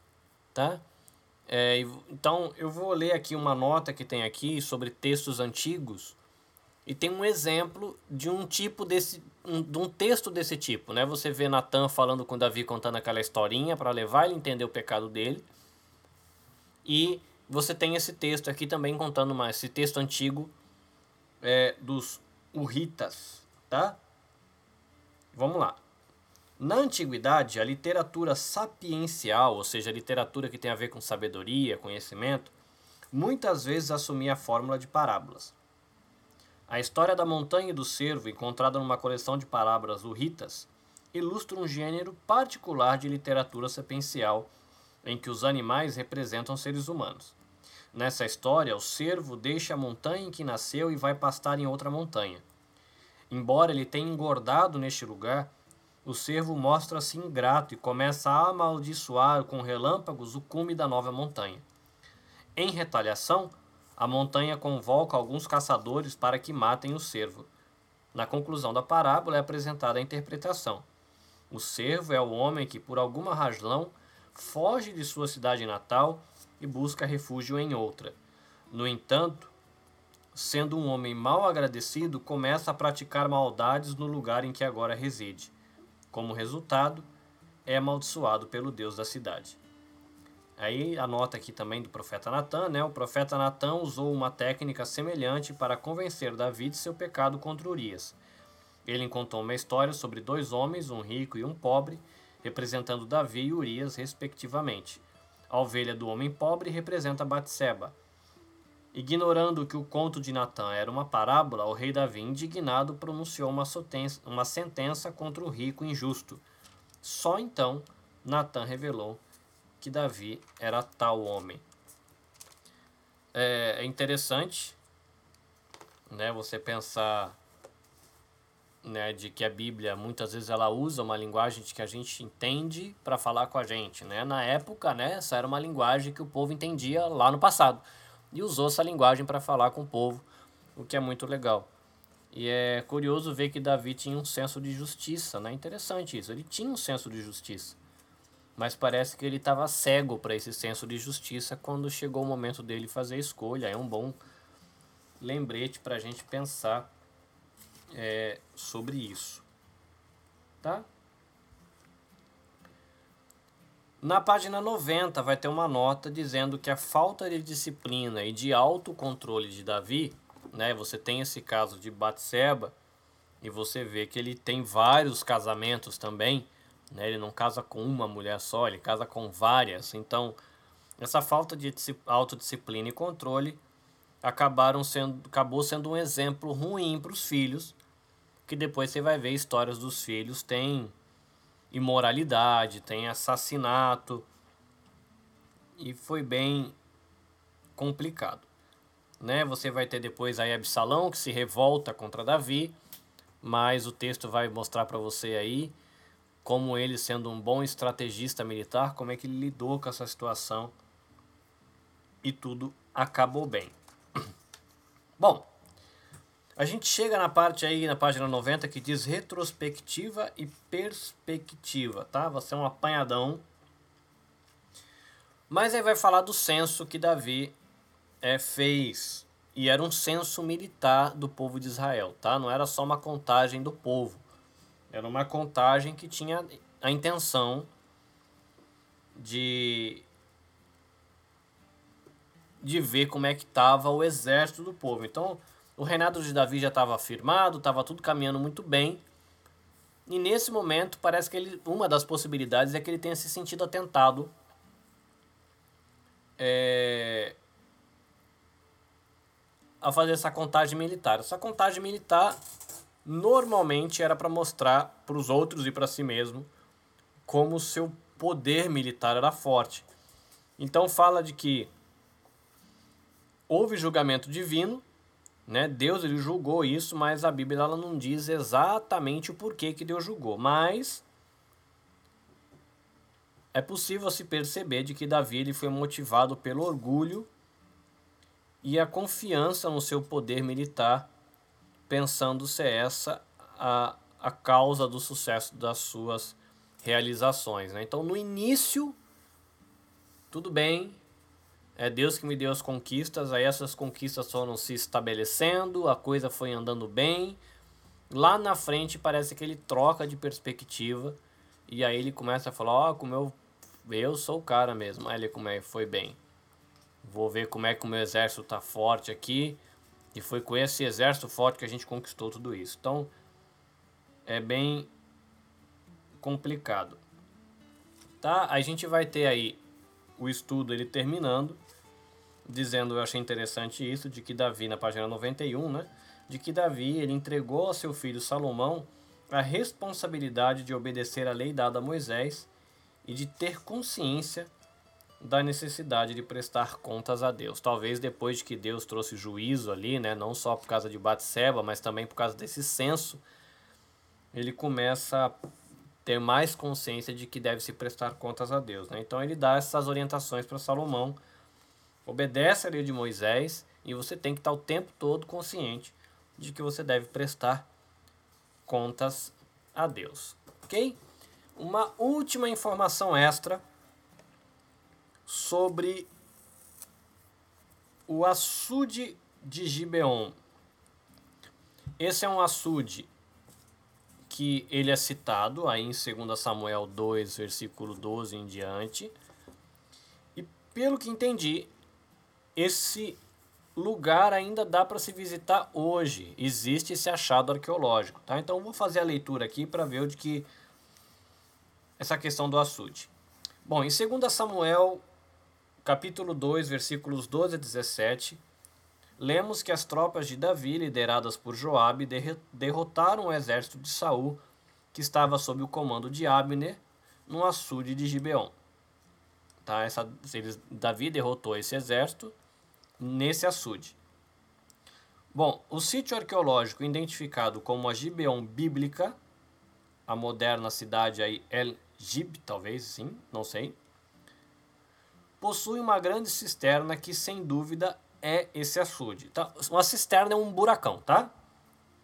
tá? É, então eu vou ler aqui uma nota que tem aqui sobre textos antigos e tem um exemplo de um tipo desse um, de um texto desse tipo, né? Você vê Natan falando com Davi contando aquela historinha para levar ele a entender o pecado dele. E você tem esse texto aqui também contando mais esse texto antigo é, dos Urritas, tá? Vamos lá. Na antiguidade, a literatura sapiencial, ou seja, a literatura que tem a ver com sabedoria, conhecimento, muitas vezes assumia a fórmula de parábolas. A história da montanha e do cervo, encontrada numa coleção de parábolas urritas, ilustra um gênero particular de literatura sapiencial em que os animais representam seres humanos. Nessa história, o cervo deixa a montanha em que nasceu e vai pastar em outra montanha. Embora ele tenha engordado neste lugar, o cervo mostra-se ingrato e começa a amaldiçoar com relâmpagos o cume da nova montanha. Em retaliação, a montanha convoca alguns caçadores para que matem o cervo. Na conclusão da parábola é apresentada a interpretação. O cervo é o homem que, por alguma razão, foge de sua cidade natal e busca refúgio em outra. No entanto, sendo um homem mal agradecido, começa a praticar maldades no lugar em que agora reside. Como resultado, é amaldiçoado pelo Deus da cidade. Aí a nota aqui também do profeta Natan, né? O profeta Natan usou uma técnica semelhante para convencer Davi de seu pecado contra Urias. Ele contou uma história sobre dois homens, um rico e um pobre, representando Davi e Urias, respectivamente. A ovelha do homem pobre representa Batseba. Ignorando que o conto de Natan era uma parábola, o rei Davi, indignado, pronunciou uma uma sentença contra o rico injusto. Só então Natan revelou que Davi era tal homem. É, é interessante né, você pensar né, de que a Bíblia muitas vezes ela usa uma linguagem que a gente entende para falar com a gente, né? Na época, né, essa era uma linguagem que o povo entendia lá no passado e usou essa linguagem para falar com o povo, o que é muito legal. E é curioso ver que Davi tinha um senso de justiça, né? Interessante isso. Ele tinha um senso de justiça mas parece que ele estava cego para esse senso de justiça quando chegou o momento dele fazer a escolha. É um bom lembrete para a gente pensar é, sobre isso. Tá? Na página 90 vai ter uma nota dizendo que a falta de disciplina e de autocontrole de Davi, né, você tem esse caso de Batseba e você vê que ele tem vários casamentos também, né? Ele não casa com uma mulher só, ele casa com várias. Então, essa falta de autodisciplina e controle acabaram sendo, acabou sendo um exemplo ruim para os filhos, que depois você vai ver histórias dos filhos tem imoralidade, tem assassinato e foi bem complicado. Né? Você vai ter depois aí Absalão que se revolta contra Davi, mas o texto vai mostrar para você aí como ele sendo um bom estrategista militar, como é que ele lidou com essa situação e tudo acabou bem. Bom, a gente chega na parte aí, na página 90, que diz retrospectiva e perspectiva, tá? Vai ser um apanhadão. Mas aí vai falar do censo que Davi é, fez. E era um censo militar do povo de Israel, tá? Não era só uma contagem do povo. Era uma contagem que tinha a intenção de de ver como é que estava o exército do povo. Então, o reinado de Davi já estava afirmado, estava tudo caminhando muito bem. E nesse momento, parece que ele, uma das possibilidades é que ele tenha se sentido atentado é, a fazer essa contagem militar. Essa contagem militar normalmente era para mostrar para os outros e para si mesmo como seu poder militar era forte. Então fala de que houve julgamento divino, né? Deus ele julgou isso, mas a Bíblia ela não diz exatamente o porquê que Deus julgou, mas é possível se perceber de que Davi ele foi motivado pelo orgulho e a confiança no seu poder militar pensando ser essa a, a causa do sucesso das suas realizações. Né? Então, no início, tudo bem, é Deus que me deu as conquistas, aí essas conquistas foram se estabelecendo, a coisa foi andando bem. Lá na frente parece que ele troca de perspectiva e aí ele começa a falar: Ó, oh, como eu, eu sou o cara mesmo. Aí ele como é, foi bem. Vou ver como é que o meu exército tá forte aqui. E foi com esse exército forte que a gente conquistou tudo isso. Então, é bem complicado. Tá? A gente vai ter aí o estudo ele terminando, dizendo, eu achei interessante isso, de que Davi, na página 91, né? De que Davi, ele entregou ao seu filho Salomão a responsabilidade de obedecer a lei dada a Moisés e de ter consciência da necessidade de prestar contas a Deus. Talvez depois de que Deus trouxe juízo ali, né, não só por causa de Batseba, mas também por causa desse censo, ele começa a ter mais consciência de que deve se prestar contas a Deus. Né? Então ele dá essas orientações para Salomão, obedece a lei de Moisés e você tem que estar o tempo todo consciente de que você deve prestar contas a Deus. Ok? Uma última informação extra sobre o açude de Gibeon. Esse é um açude que ele é citado aí em 2 Samuel 2, versículo 12 em diante. E pelo que entendi, esse lugar ainda dá para se visitar hoje. Existe esse achado arqueológico, tá? Então vou fazer a leitura aqui para ver de que essa questão do açude. Bom, em 2 Samuel, capítulo 2, versículos 12 a 17, lemos que as tropas de Davi, lideradas por Joabe, derrotaram o exército de Saul, que estava sob o comando de Abner, no açude de Gibeon. Tá? Essa, eles, Davi derrotou esse exército nesse açude. Bom, o sítio arqueológico identificado como a Gibeon bíblica, a moderna cidade aí El Gib, talvez sim, não sei, possui uma grande cisterna que sem dúvida é esse açude. Tá? Uma cisterna é um buracão, tá?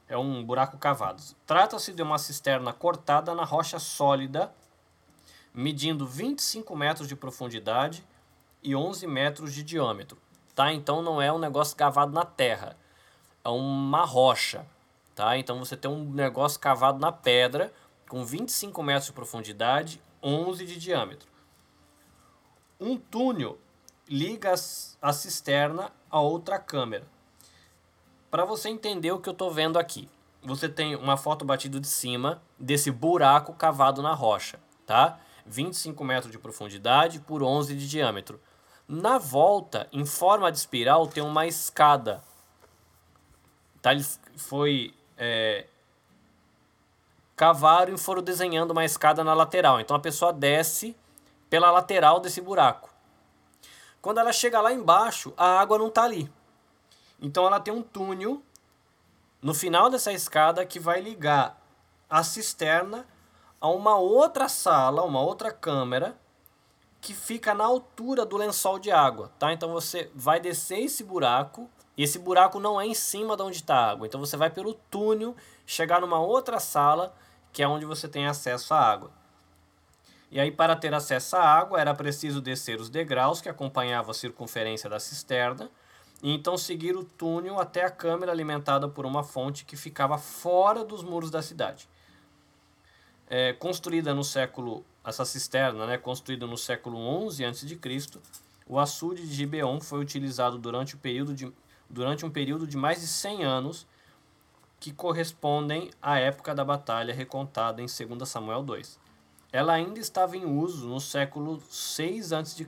É um buraco cavado. Trata-se de uma cisterna cortada na rocha sólida medindo 25 metros de profundidade e 11 metros de diâmetro. Tá? Então não é um negócio cavado na terra, é uma rocha. Tá? Então você tem um negócio cavado na pedra com 25 metros de profundidade, 11 de diâmetro. Um túnel liga a cisterna a outra câmera. Para você entender o que eu estou vendo aqui, você tem uma foto batida de cima desse buraco cavado na rocha, tá? 25 metros de profundidade por 11 de diâmetro. Na volta, em forma de espiral, tem uma escada. Tá? Ele foi. É, cavaram e foram desenhando uma escada na lateral. Então a pessoa desce pela lateral desse buraco. Quando ela chega lá embaixo, a água não está ali. Então ela tem um túnel no final dessa escada que vai ligar a cisterna a uma outra sala, uma outra câmera que fica na altura do lençol de água, tá? Então você vai descer esse buraco e esse buraco não é em cima de onde está a água. Então você vai pelo túnel chegar numa outra sala que é onde você tem acesso à água. E aí para ter acesso à água era preciso descer os degraus que acompanhavam a circunferência da cisterna e então seguir o túnel até a câmera alimentada por uma fonte que ficava fora dos muros da cidade é, construída no século essa cisterna, né, construída no século 11 a.C., o açude de Gibeon foi utilizado durante, o período de, durante um período de mais de 100 anos, que correspondem à época da batalha recontada em 2 Samuel 2. Ela ainda estava em uso no século 6 a.C.,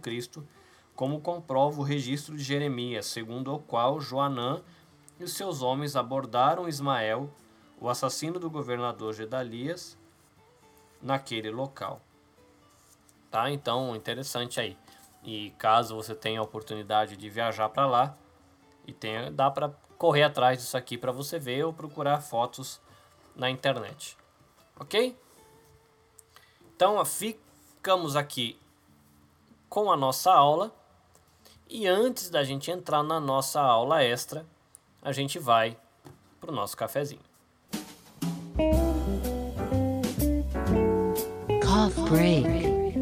como comprova o registro de Jeremias, segundo o qual Joanã e seus homens abordaram Ismael, o assassino do governador Gedalias, naquele local. Tá? Então, interessante aí. E caso você tenha a oportunidade de viajar para lá, e tenha, dá para correr atrás disso aqui para você ver ou procurar fotos na internet. OK? Então, ficamos aqui com a nossa aula. E antes da gente entrar na nossa aula extra, a gente vai para o nosso cafezinho. Cough break.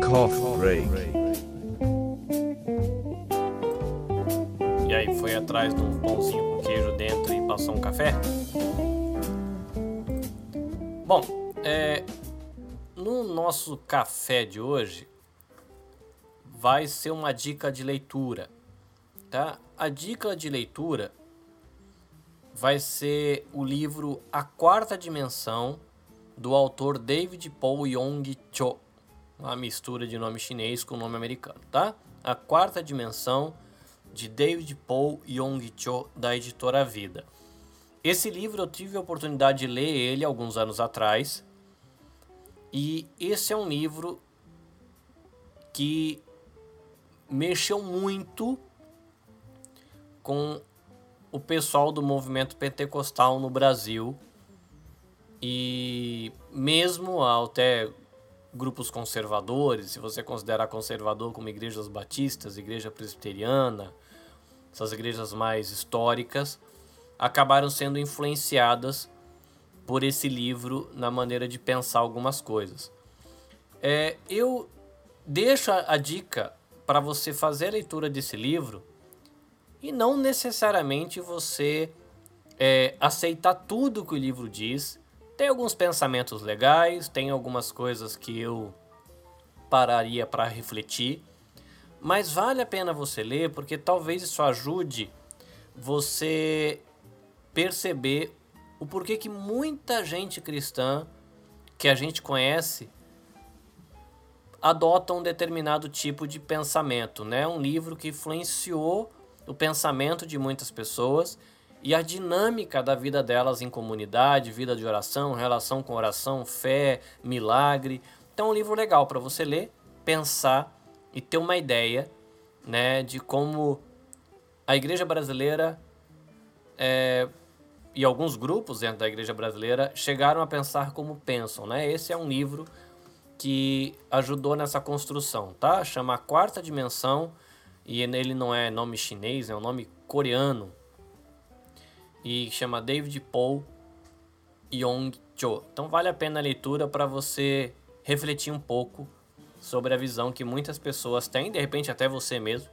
Cough break. E aí, foi atrás de um pãozinho com queijo dentro e passou um café? Bom, é, no nosso café de hoje vai ser uma dica de leitura, tá? A dica de leitura vai ser o livro A Quarta Dimensão do autor David Paul Yong Cho, uma mistura de nome chinês com nome americano, tá? A quarta dimensão de David Paul Yong Cho da editora Vida. Esse livro eu tive a oportunidade de ler ele alguns anos atrás. E esse é um livro que mexeu muito com o pessoal do movimento pentecostal no Brasil e mesmo até grupos conservadores, se você considerar conservador como igrejas batistas, igreja presbiteriana, essas igrejas mais históricas, acabaram sendo influenciadas por esse livro na maneira de pensar algumas coisas. É, eu deixo a, a dica para você fazer a leitura desse livro e não necessariamente você é, aceitar tudo que o livro diz tem alguns pensamentos legais, tem algumas coisas que eu pararia para refletir. Mas vale a pena você ler porque talvez isso ajude você perceber o porquê que muita gente cristã que a gente conhece adota um determinado tipo de pensamento, né? Um livro que influenciou o pensamento de muitas pessoas e a dinâmica da vida delas em comunidade, vida de oração, relação com oração, fé, milagre. Então, é um livro legal para você ler, pensar e ter uma ideia, né, de como a igreja brasileira é, e alguns grupos dentro da igreja brasileira chegaram a pensar como pensam, né? Esse é um livro que ajudou nessa construção, tá? Chama a Quarta Dimensão e ele não é nome chinês, é um nome coreano e chama David Paul Yong Cho. Então vale a pena a leitura para você refletir um pouco sobre a visão que muitas pessoas têm, de repente até você mesmo,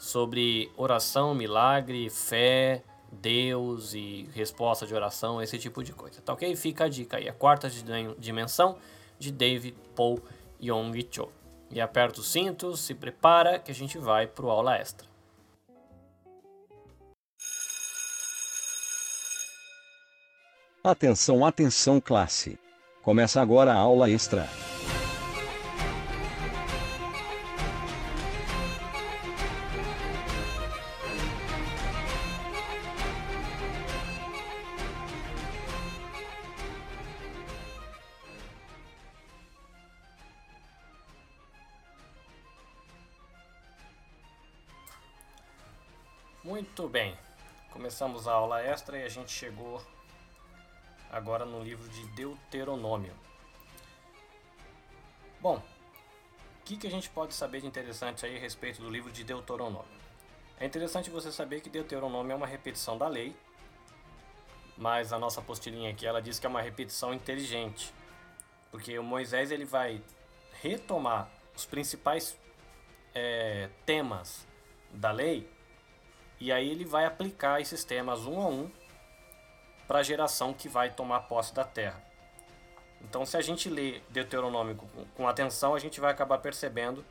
sobre oração, milagre, fé, Deus e resposta de oração, esse tipo de coisa. Tá ok? Fica a dica aí. A quarta dimensão de David Paul Yong Cho. E aperta os cintos, se prepara que a gente vai pro aula extra. Atenção, atenção classe. Começa agora a aula extra. Muito bem, começamos a aula extra e a gente chegou agora no livro de Deuteronômio. Bom, o que, que a gente pode saber de interessante aí a respeito do livro de Deuteronômio? É interessante você saber que Deuteronômio é uma repetição da lei, mas a nossa apostilinha aqui ela diz que é uma repetição inteligente, porque o Moisés ele vai retomar os principais é, temas da lei e aí ele vai aplicar esses temas um a um para a geração que vai tomar posse da terra. Então, se a gente lê Deuteronômio com atenção, a gente vai acabar percebendo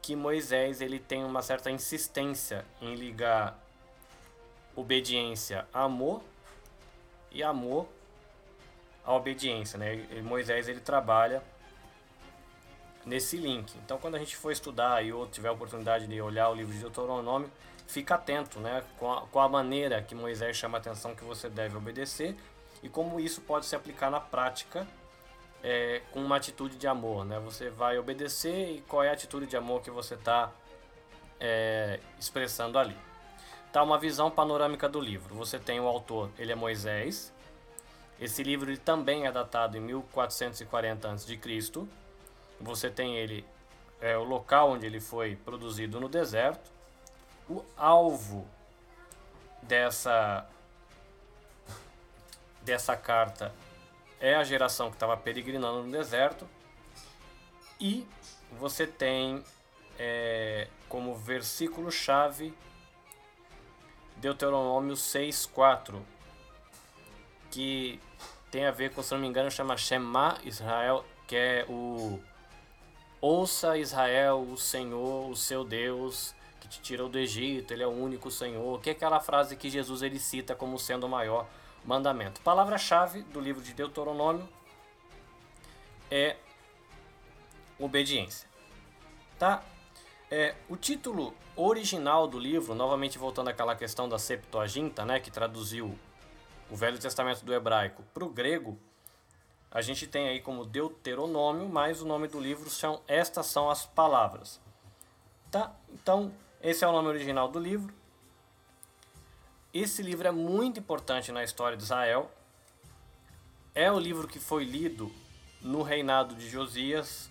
que Moisés ele tem uma certa insistência em ligar obediência a amor e amor à obediência, né? E Moisés ele trabalha nesse link. Então, quando a gente for estudar e ou tiver a oportunidade de olhar o livro de Deuteronômio, fica atento né, com, a, com a maneira que Moisés chama a atenção que você deve obedecer e como isso pode se aplicar na prática é, com uma atitude de amor. Né? Você vai obedecer e qual é a atitude de amor que você está é, expressando ali. Tá uma visão panorâmica do livro. Você tem o autor, ele é Moisés. Esse livro ele também é datado em 1440 a.C. Você tem ele, é, o local onde ele foi produzido no deserto o alvo dessa dessa carta é a geração que estava peregrinando no deserto. E você tem é, como versículo chave Deuteronômio 6:4 que tem a ver com, se não me engano, chama Shema Israel, que é o Ouça Israel, o Senhor, o seu Deus, te tirou do Egito, ele é o único Senhor, que é aquela frase que Jesus ele cita como sendo o maior mandamento. Palavra-chave do livro de Deuteronômio é obediência. Tá? É, o título original do livro, novamente voltando àquela questão da Septuaginta, né, que traduziu o Velho Testamento do hebraico para o grego, a gente tem aí como Deuteronômio, mas o nome do livro são Estas são as palavras. Tá? Então, esse é o nome original do livro. Esse livro é muito importante na história de Israel. É o livro que foi lido no reinado de Josias,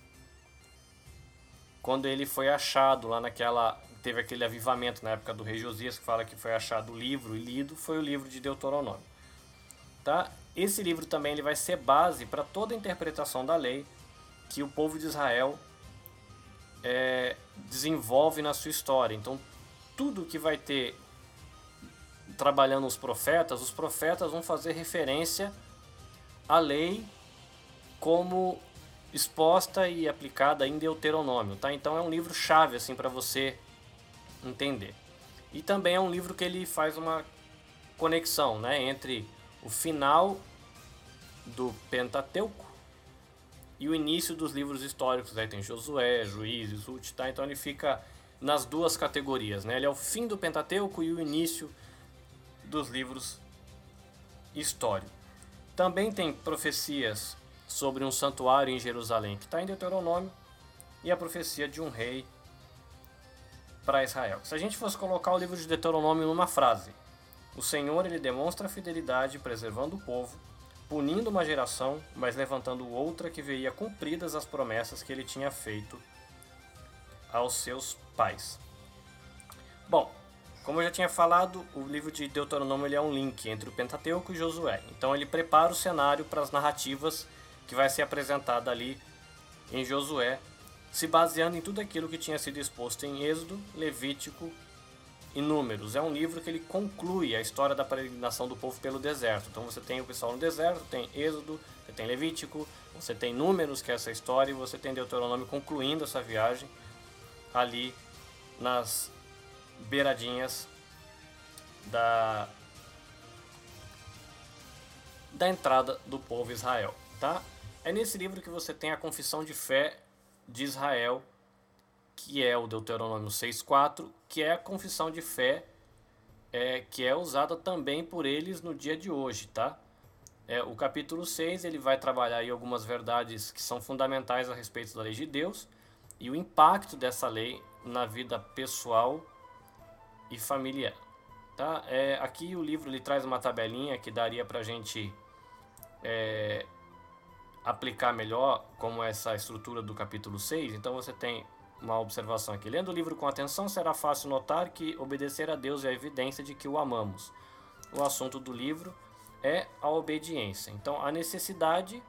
quando ele foi achado lá naquela. Teve aquele avivamento na época do rei Josias, que fala que foi achado o livro e lido, foi o livro de Deuteronômio. Tá? Esse livro também ele vai ser base para toda a interpretação da lei que o povo de Israel é, desenvolve na sua história. Então, tudo que vai ter trabalhando os profetas, os profetas vão fazer referência à lei como exposta e aplicada em Deuteronômio, tá? Então é um livro chave assim para você entender. E também é um livro que ele faz uma conexão, né, entre o final do Pentateuco e o início dos livros históricos. Aí tem Josué, Juízes, Ruth, tá? Então ele fica nas duas categorias, né? Ele é o fim do Pentateuco e o início dos livros históricos. Também tem profecias sobre um santuário em Jerusalém, que está em Deuteronômio, e a profecia de um rei para Israel. Se a gente fosse colocar o livro de Deuteronômio numa frase, o Senhor ele demonstra fidelidade preservando o povo, punindo uma geração, mas levantando outra que veria cumpridas as promessas que ele tinha feito aos seus pais. Bom, como eu já tinha falado, o livro de Deuteronômio é um link entre o Pentateuco e Josué. Então ele prepara o cenário para as narrativas que vai ser apresentada ali em Josué, se baseando em tudo aquilo que tinha sido exposto em Êxodo, Levítico e Números. É um livro que ele conclui a história da peregrinação do povo pelo deserto. Então você tem o pessoal no deserto, tem Êxodo, você tem Levítico, você tem Números, que é essa história, e você tem Deuteronômio concluindo essa viagem ali nas beiradinhas da da entrada do povo Israel, tá? É nesse livro que você tem a confissão de fé de Israel, que é o Deuteronômio 6:4, que é a confissão de fé é, que é usada também por eles no dia de hoje, tá? É, o capítulo 6 ele vai trabalhar aí algumas verdades que são fundamentais a respeito da lei de Deus e o impacto dessa lei na vida pessoal e familiar. Tá? É, aqui o livro ele traz uma tabelinha que daria para a gente é, aplicar melhor como essa estrutura do capítulo 6, então você tem uma observação aqui. Lendo o livro com atenção, será fácil notar que obedecer a Deus é a evidência de que o amamos. O assunto do livro é a obediência. Então, a necessidade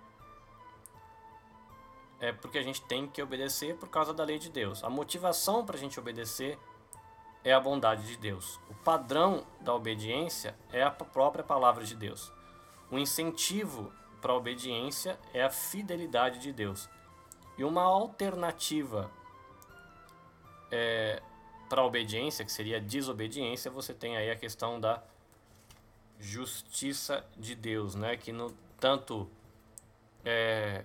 é porque a gente tem que obedecer por causa da lei de Deus. A motivação para a gente obedecer é a bondade de Deus. O padrão da obediência é a própria palavra de Deus. O incentivo para a obediência é a fidelidade de Deus. E uma alternativa é, para obediência, que seria desobediência, você tem aí a questão da justiça de Deus, né? que no, tanto é,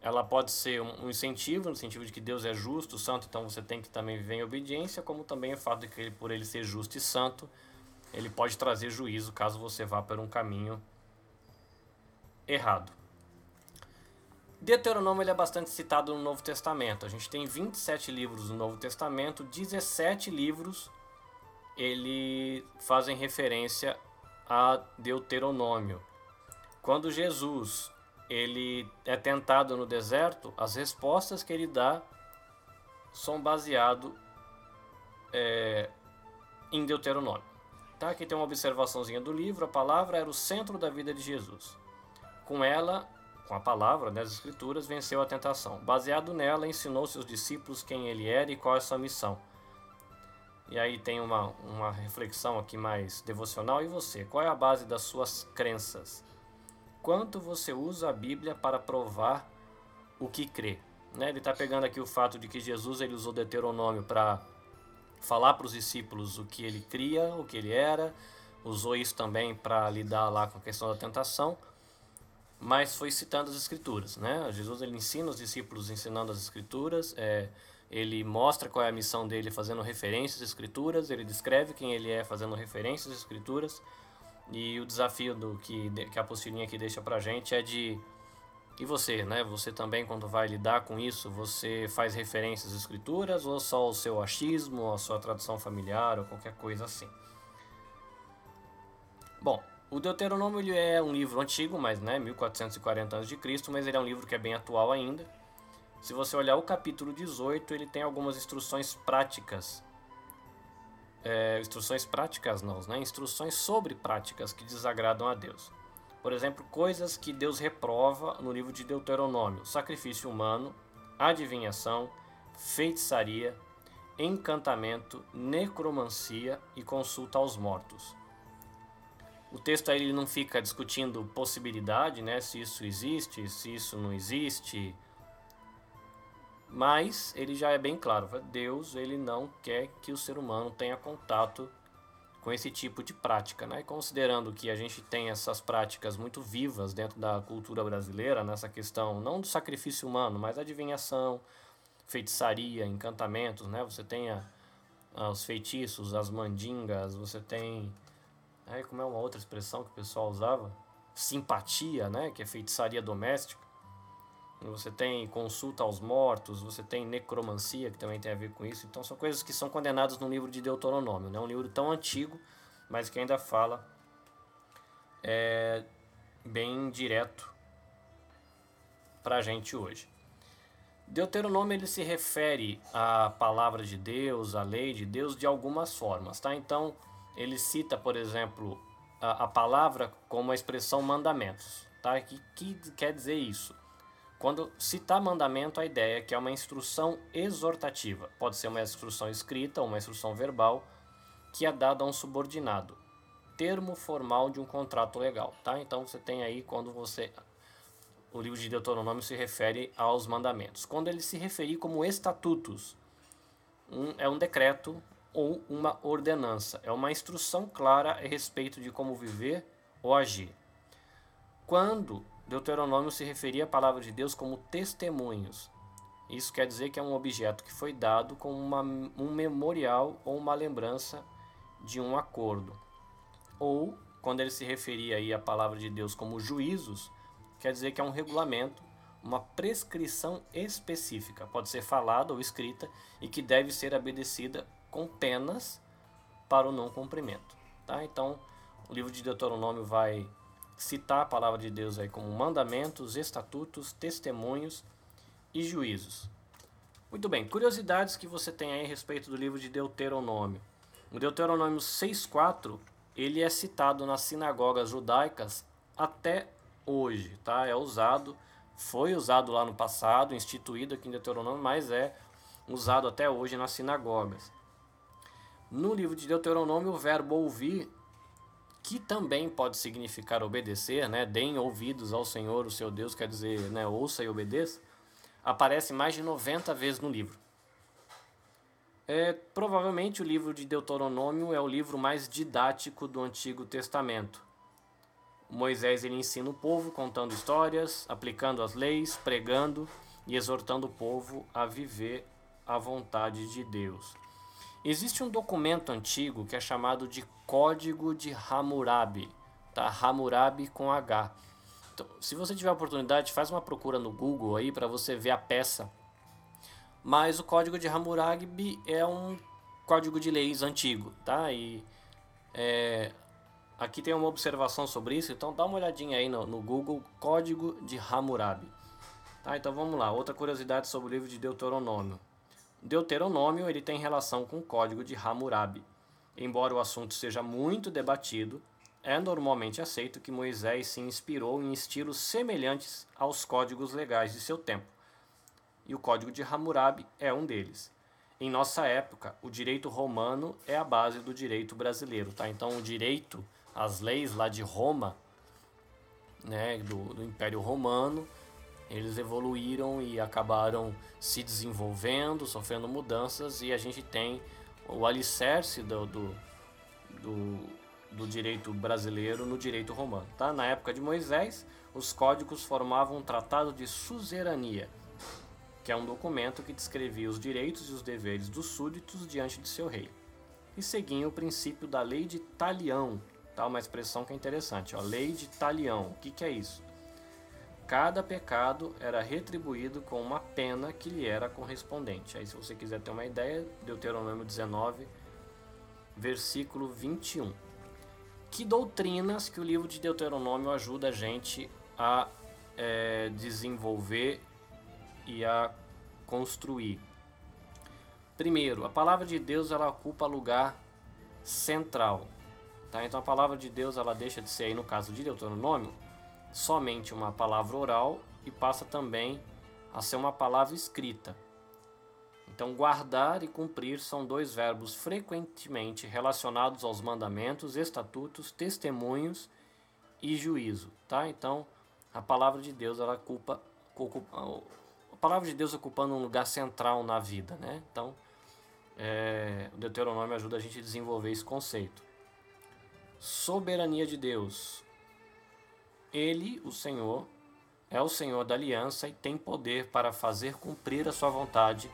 ela pode ser um incentivo, no sentido de que Deus é justo, santo, então você tem que também viver em obediência, como também o fato de que ele, por ele ser justo e santo, ele pode trazer juízo caso você vá por um caminho errado. Deuteronômio ele é bastante citado no Novo Testamento. A gente tem 27 livros no Novo Testamento, 17 livros ele fazem referência a Deuteronômio. Quando Jesus ele é tentado no deserto, as respostas que ele dá são baseadas é, em Deuteronômio. Tá? Aqui tem uma observaçãozinha do livro. A palavra era o centro da vida de Jesus. Com ela, com a palavra das né, Escrituras, venceu a tentação. Baseado nela, ensinou seus discípulos quem ele era e qual é a sua missão. E aí tem uma, uma reflexão aqui mais devocional. E você? Qual é a base das suas crenças? Quanto você usa a Bíblia para provar o que crê? Né? Ele está pegando aqui o fato de que Jesus ele usou Deuteronômio para falar para os discípulos o que ele cria, o que ele era, usou isso também para lidar lá com a questão da tentação mas foi citando as escrituras, né? Jesus ele ensina os discípulos ensinando as escrituras, é, ele mostra qual é a missão dele fazendo referências às escrituras, ele descreve quem ele é fazendo referências às escrituras, e o desafio do que, que a apostilinha aqui deixa pra gente é de e você, né? Você também quando vai lidar com isso, você faz referências às escrituras ou só o seu achismo, a sua tradição familiar ou qualquer coisa assim. Bom, o Deuteronômio ele é um livro antigo, mas né, 1440 a.C., mas ele é um livro que é bem atual ainda. Se você olhar o capítulo 18, ele tem algumas instruções práticas. É, instruções práticas não, né? Instruções sobre práticas que desagradam a Deus. Por exemplo, coisas que Deus reprova no livro de Deuteronômio: sacrifício humano, adivinhação, feitiçaria, encantamento, necromancia e consulta aos mortos. O texto aí ele não fica discutindo possibilidade, né, se isso existe, se isso não existe, Mas ele já é bem claro, Deus ele não quer que o ser humano tenha contato com esse tipo de prática, né? Considerando que a gente tem essas práticas muito vivas dentro da cultura brasileira, nessa questão não do sacrifício humano, mas adivinhação, feitiçaria, encantamentos, né? Você tem a, os feitiços, as mandingas, você tem é, como é uma outra expressão que o pessoal usava? Simpatia, né? Que é feitiçaria doméstica. Você tem consulta aos mortos, você tem necromancia, que também tem a ver com isso. Então são coisas que são condenadas no livro de Deuteronômio, né? um livro tão antigo, mas que ainda fala é, bem direto para a gente hoje. Deuteronômio ele se refere à palavra de Deus, à lei de Deus de algumas formas, tá? Então ele cita, por exemplo, a, a palavra como a expressão mandamentos, tá? Que, que quer dizer isso? Quando citar mandamento, a ideia é que é uma instrução exortativa. Pode ser uma instrução escrita ou uma instrução verbal que é dada a um subordinado. Termo formal de um contrato legal, tá? Então você tem aí quando você o livro de Deuteronômio se refere aos mandamentos. Quando ele se referir como estatutos, um, é um decreto ou uma ordenança, é uma instrução clara a respeito de como viver ou agir. Quando Deuteronômio se referia à palavra de Deus como testemunhos. Isso quer dizer que é um objeto que foi dado como uma, um memorial ou uma lembrança de um acordo. Ou, quando ele se referia aí à palavra de Deus como juízos, quer dizer que é um regulamento, uma prescrição específica, pode ser falada ou escrita e que deve ser obedecida com penas para o não cumprimento. Tá? Então, o livro de Deuteronômio vai citar a palavra de Deus aí como mandamentos, estatutos, testemunhos e juízos. Muito bem, curiosidades que você tem aí a respeito do livro de Deuteronômio. O Deuteronômio 6:4, ele é citado nas sinagogas judaicas até hoje, tá? É usado, foi usado lá no passado, instituído aqui em Deuteronômio, mas é usado até hoje nas sinagogas. No livro de Deuteronômio, o verbo ouvir que também pode significar obedecer, né? Deem ouvidos ao Senhor, o seu Deus, quer dizer, né? ouça e obedeça, aparece mais de 90 vezes no livro. É, provavelmente o livro de Deuteronômio é o livro mais didático do Antigo Testamento. Moisés ele ensina o povo contando histórias, aplicando as leis, pregando e exortando o povo a viver a vontade de Deus. Existe um documento antigo que é chamado de Código de Hammurabi, tá? Hammurabi com H. Então, se você tiver a oportunidade, faz uma procura no Google aí para você ver a peça. Mas o Código de Hammurabi é um código de leis antigo, tá? E é, aqui tem uma observação sobre isso, então dá uma olhadinha aí no, no Google Código de Hammurabi. Tá, então vamos lá, outra curiosidade sobre o livro de Deuteronômio. Deuteronômio ele tem relação com o código de Hammurabi. Embora o assunto seja muito debatido, é normalmente aceito que Moisés se inspirou em estilos semelhantes aos códigos legais de seu tempo. E o código de Hammurabi é um deles. Em nossa época, o direito romano é a base do direito brasileiro, tá? Então, o direito, as leis lá de Roma, né, do, do Império Romano, eles evoluíram e acabaram se desenvolvendo, sofrendo mudanças e a gente tem o alicerce do, do, do, do direito brasileiro no direito romano. Tá? Na época de Moisés, os códigos formavam um tratado de suzerania, que é um documento que descrevia os direitos e os deveres dos súditos diante de seu rei. E seguiam o princípio da lei de talião, tá? uma expressão que é interessante, ó, lei de talião. O que, que é isso? Cada pecado era retribuído com uma pena que lhe era correspondente. Aí, se você quiser ter uma ideia, Deuteronômio 19, versículo 21. Que doutrinas que o livro de Deuteronômio ajuda a gente a é, desenvolver e a construir? Primeiro, a palavra de Deus ela ocupa lugar central. Tá? Então a palavra de Deus ela deixa de ser, aí, no caso de Deuteronômio, somente uma palavra oral e passa também a ser uma palavra escrita. Então, guardar e cumprir são dois verbos frequentemente relacionados aos mandamentos, estatutos, testemunhos e juízo, tá? Então, a palavra de Deus ela ocupa, ocupa a palavra de Deus ocupando um lugar central na vida, né? Então, é, o Deuteronômio ajuda a gente a desenvolver esse conceito. Soberania de Deus. Ele, o Senhor, é o Senhor da aliança e tem poder para fazer cumprir a sua vontade,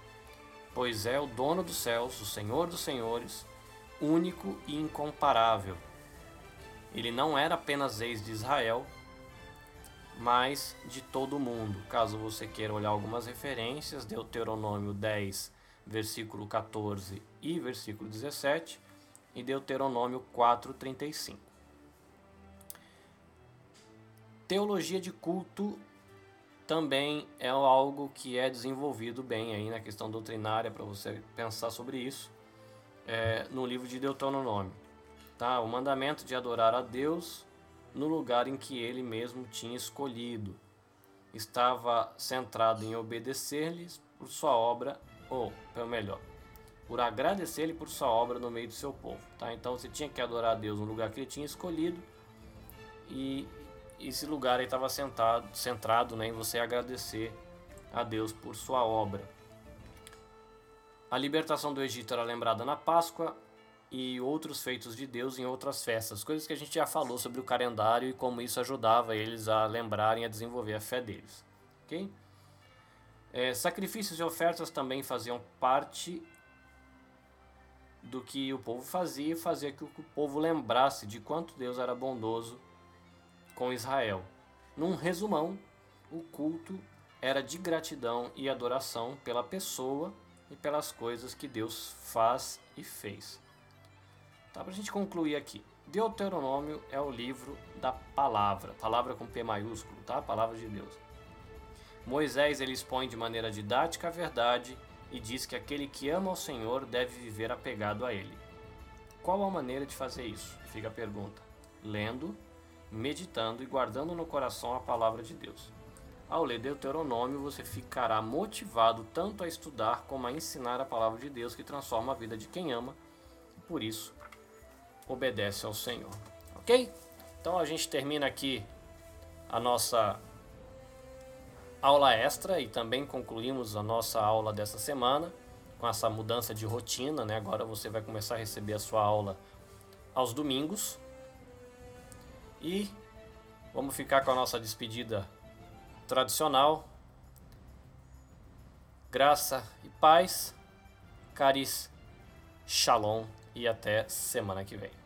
pois é o dono dos céus, o Senhor dos senhores, único e incomparável. Ele não era apenas ex de Israel, mas de todo o mundo. Caso você queira olhar algumas referências, Deuteronômio 10, versículo 14 e versículo 17, e Deuteronômio 4, 35. Teologia de culto também é algo que é desenvolvido bem aí na questão doutrinária para você pensar sobre isso é, no livro de Deuteronômio. Tá? O mandamento de adorar a Deus no lugar em que ele mesmo tinha escolhido. Estava centrado em obedecer-lhes por sua obra, ou, pelo melhor, por agradecer-lhe por sua obra no meio do seu povo. Tá? Então você tinha que adorar a Deus no lugar que ele tinha escolhido e esse lugar estava centrado, centrado né, em você agradecer a Deus por sua obra. A libertação do Egito era lembrada na Páscoa e outros feitos de Deus em outras festas, coisas que a gente já falou sobre o calendário e como isso ajudava eles a lembrarem a desenvolver a fé deles. ok? É, sacrifícios e ofertas também faziam parte do que o povo fazia e fazia que o povo lembrasse de quanto Deus era bondoso com Israel. Num resumão, o culto era de gratidão e adoração pela pessoa e pelas coisas que Deus faz e fez. Tá, para a gente concluir aqui. Deuteronômio é o livro da palavra, palavra com P maiúsculo, tá? Palavra de Deus. Moisés ele expõe de maneira didática a verdade e diz que aquele que ama o Senhor deve viver apegado a ele. Qual a maneira de fazer isso? Fica a pergunta. Lendo, meditando e guardando no coração a palavra de Deus. Ao ler Deuteronômio, você ficará motivado tanto a estudar como a ensinar a palavra de Deus que transforma a vida de quem ama e por isso obedece ao Senhor. Ok? Então a gente termina aqui a nossa aula extra e também concluímos a nossa aula dessa semana com essa mudança de rotina, né? Agora você vai começar a receber a sua aula aos domingos. E vamos ficar com a nossa despedida tradicional. Graça e paz, caris, shalom e até semana que vem.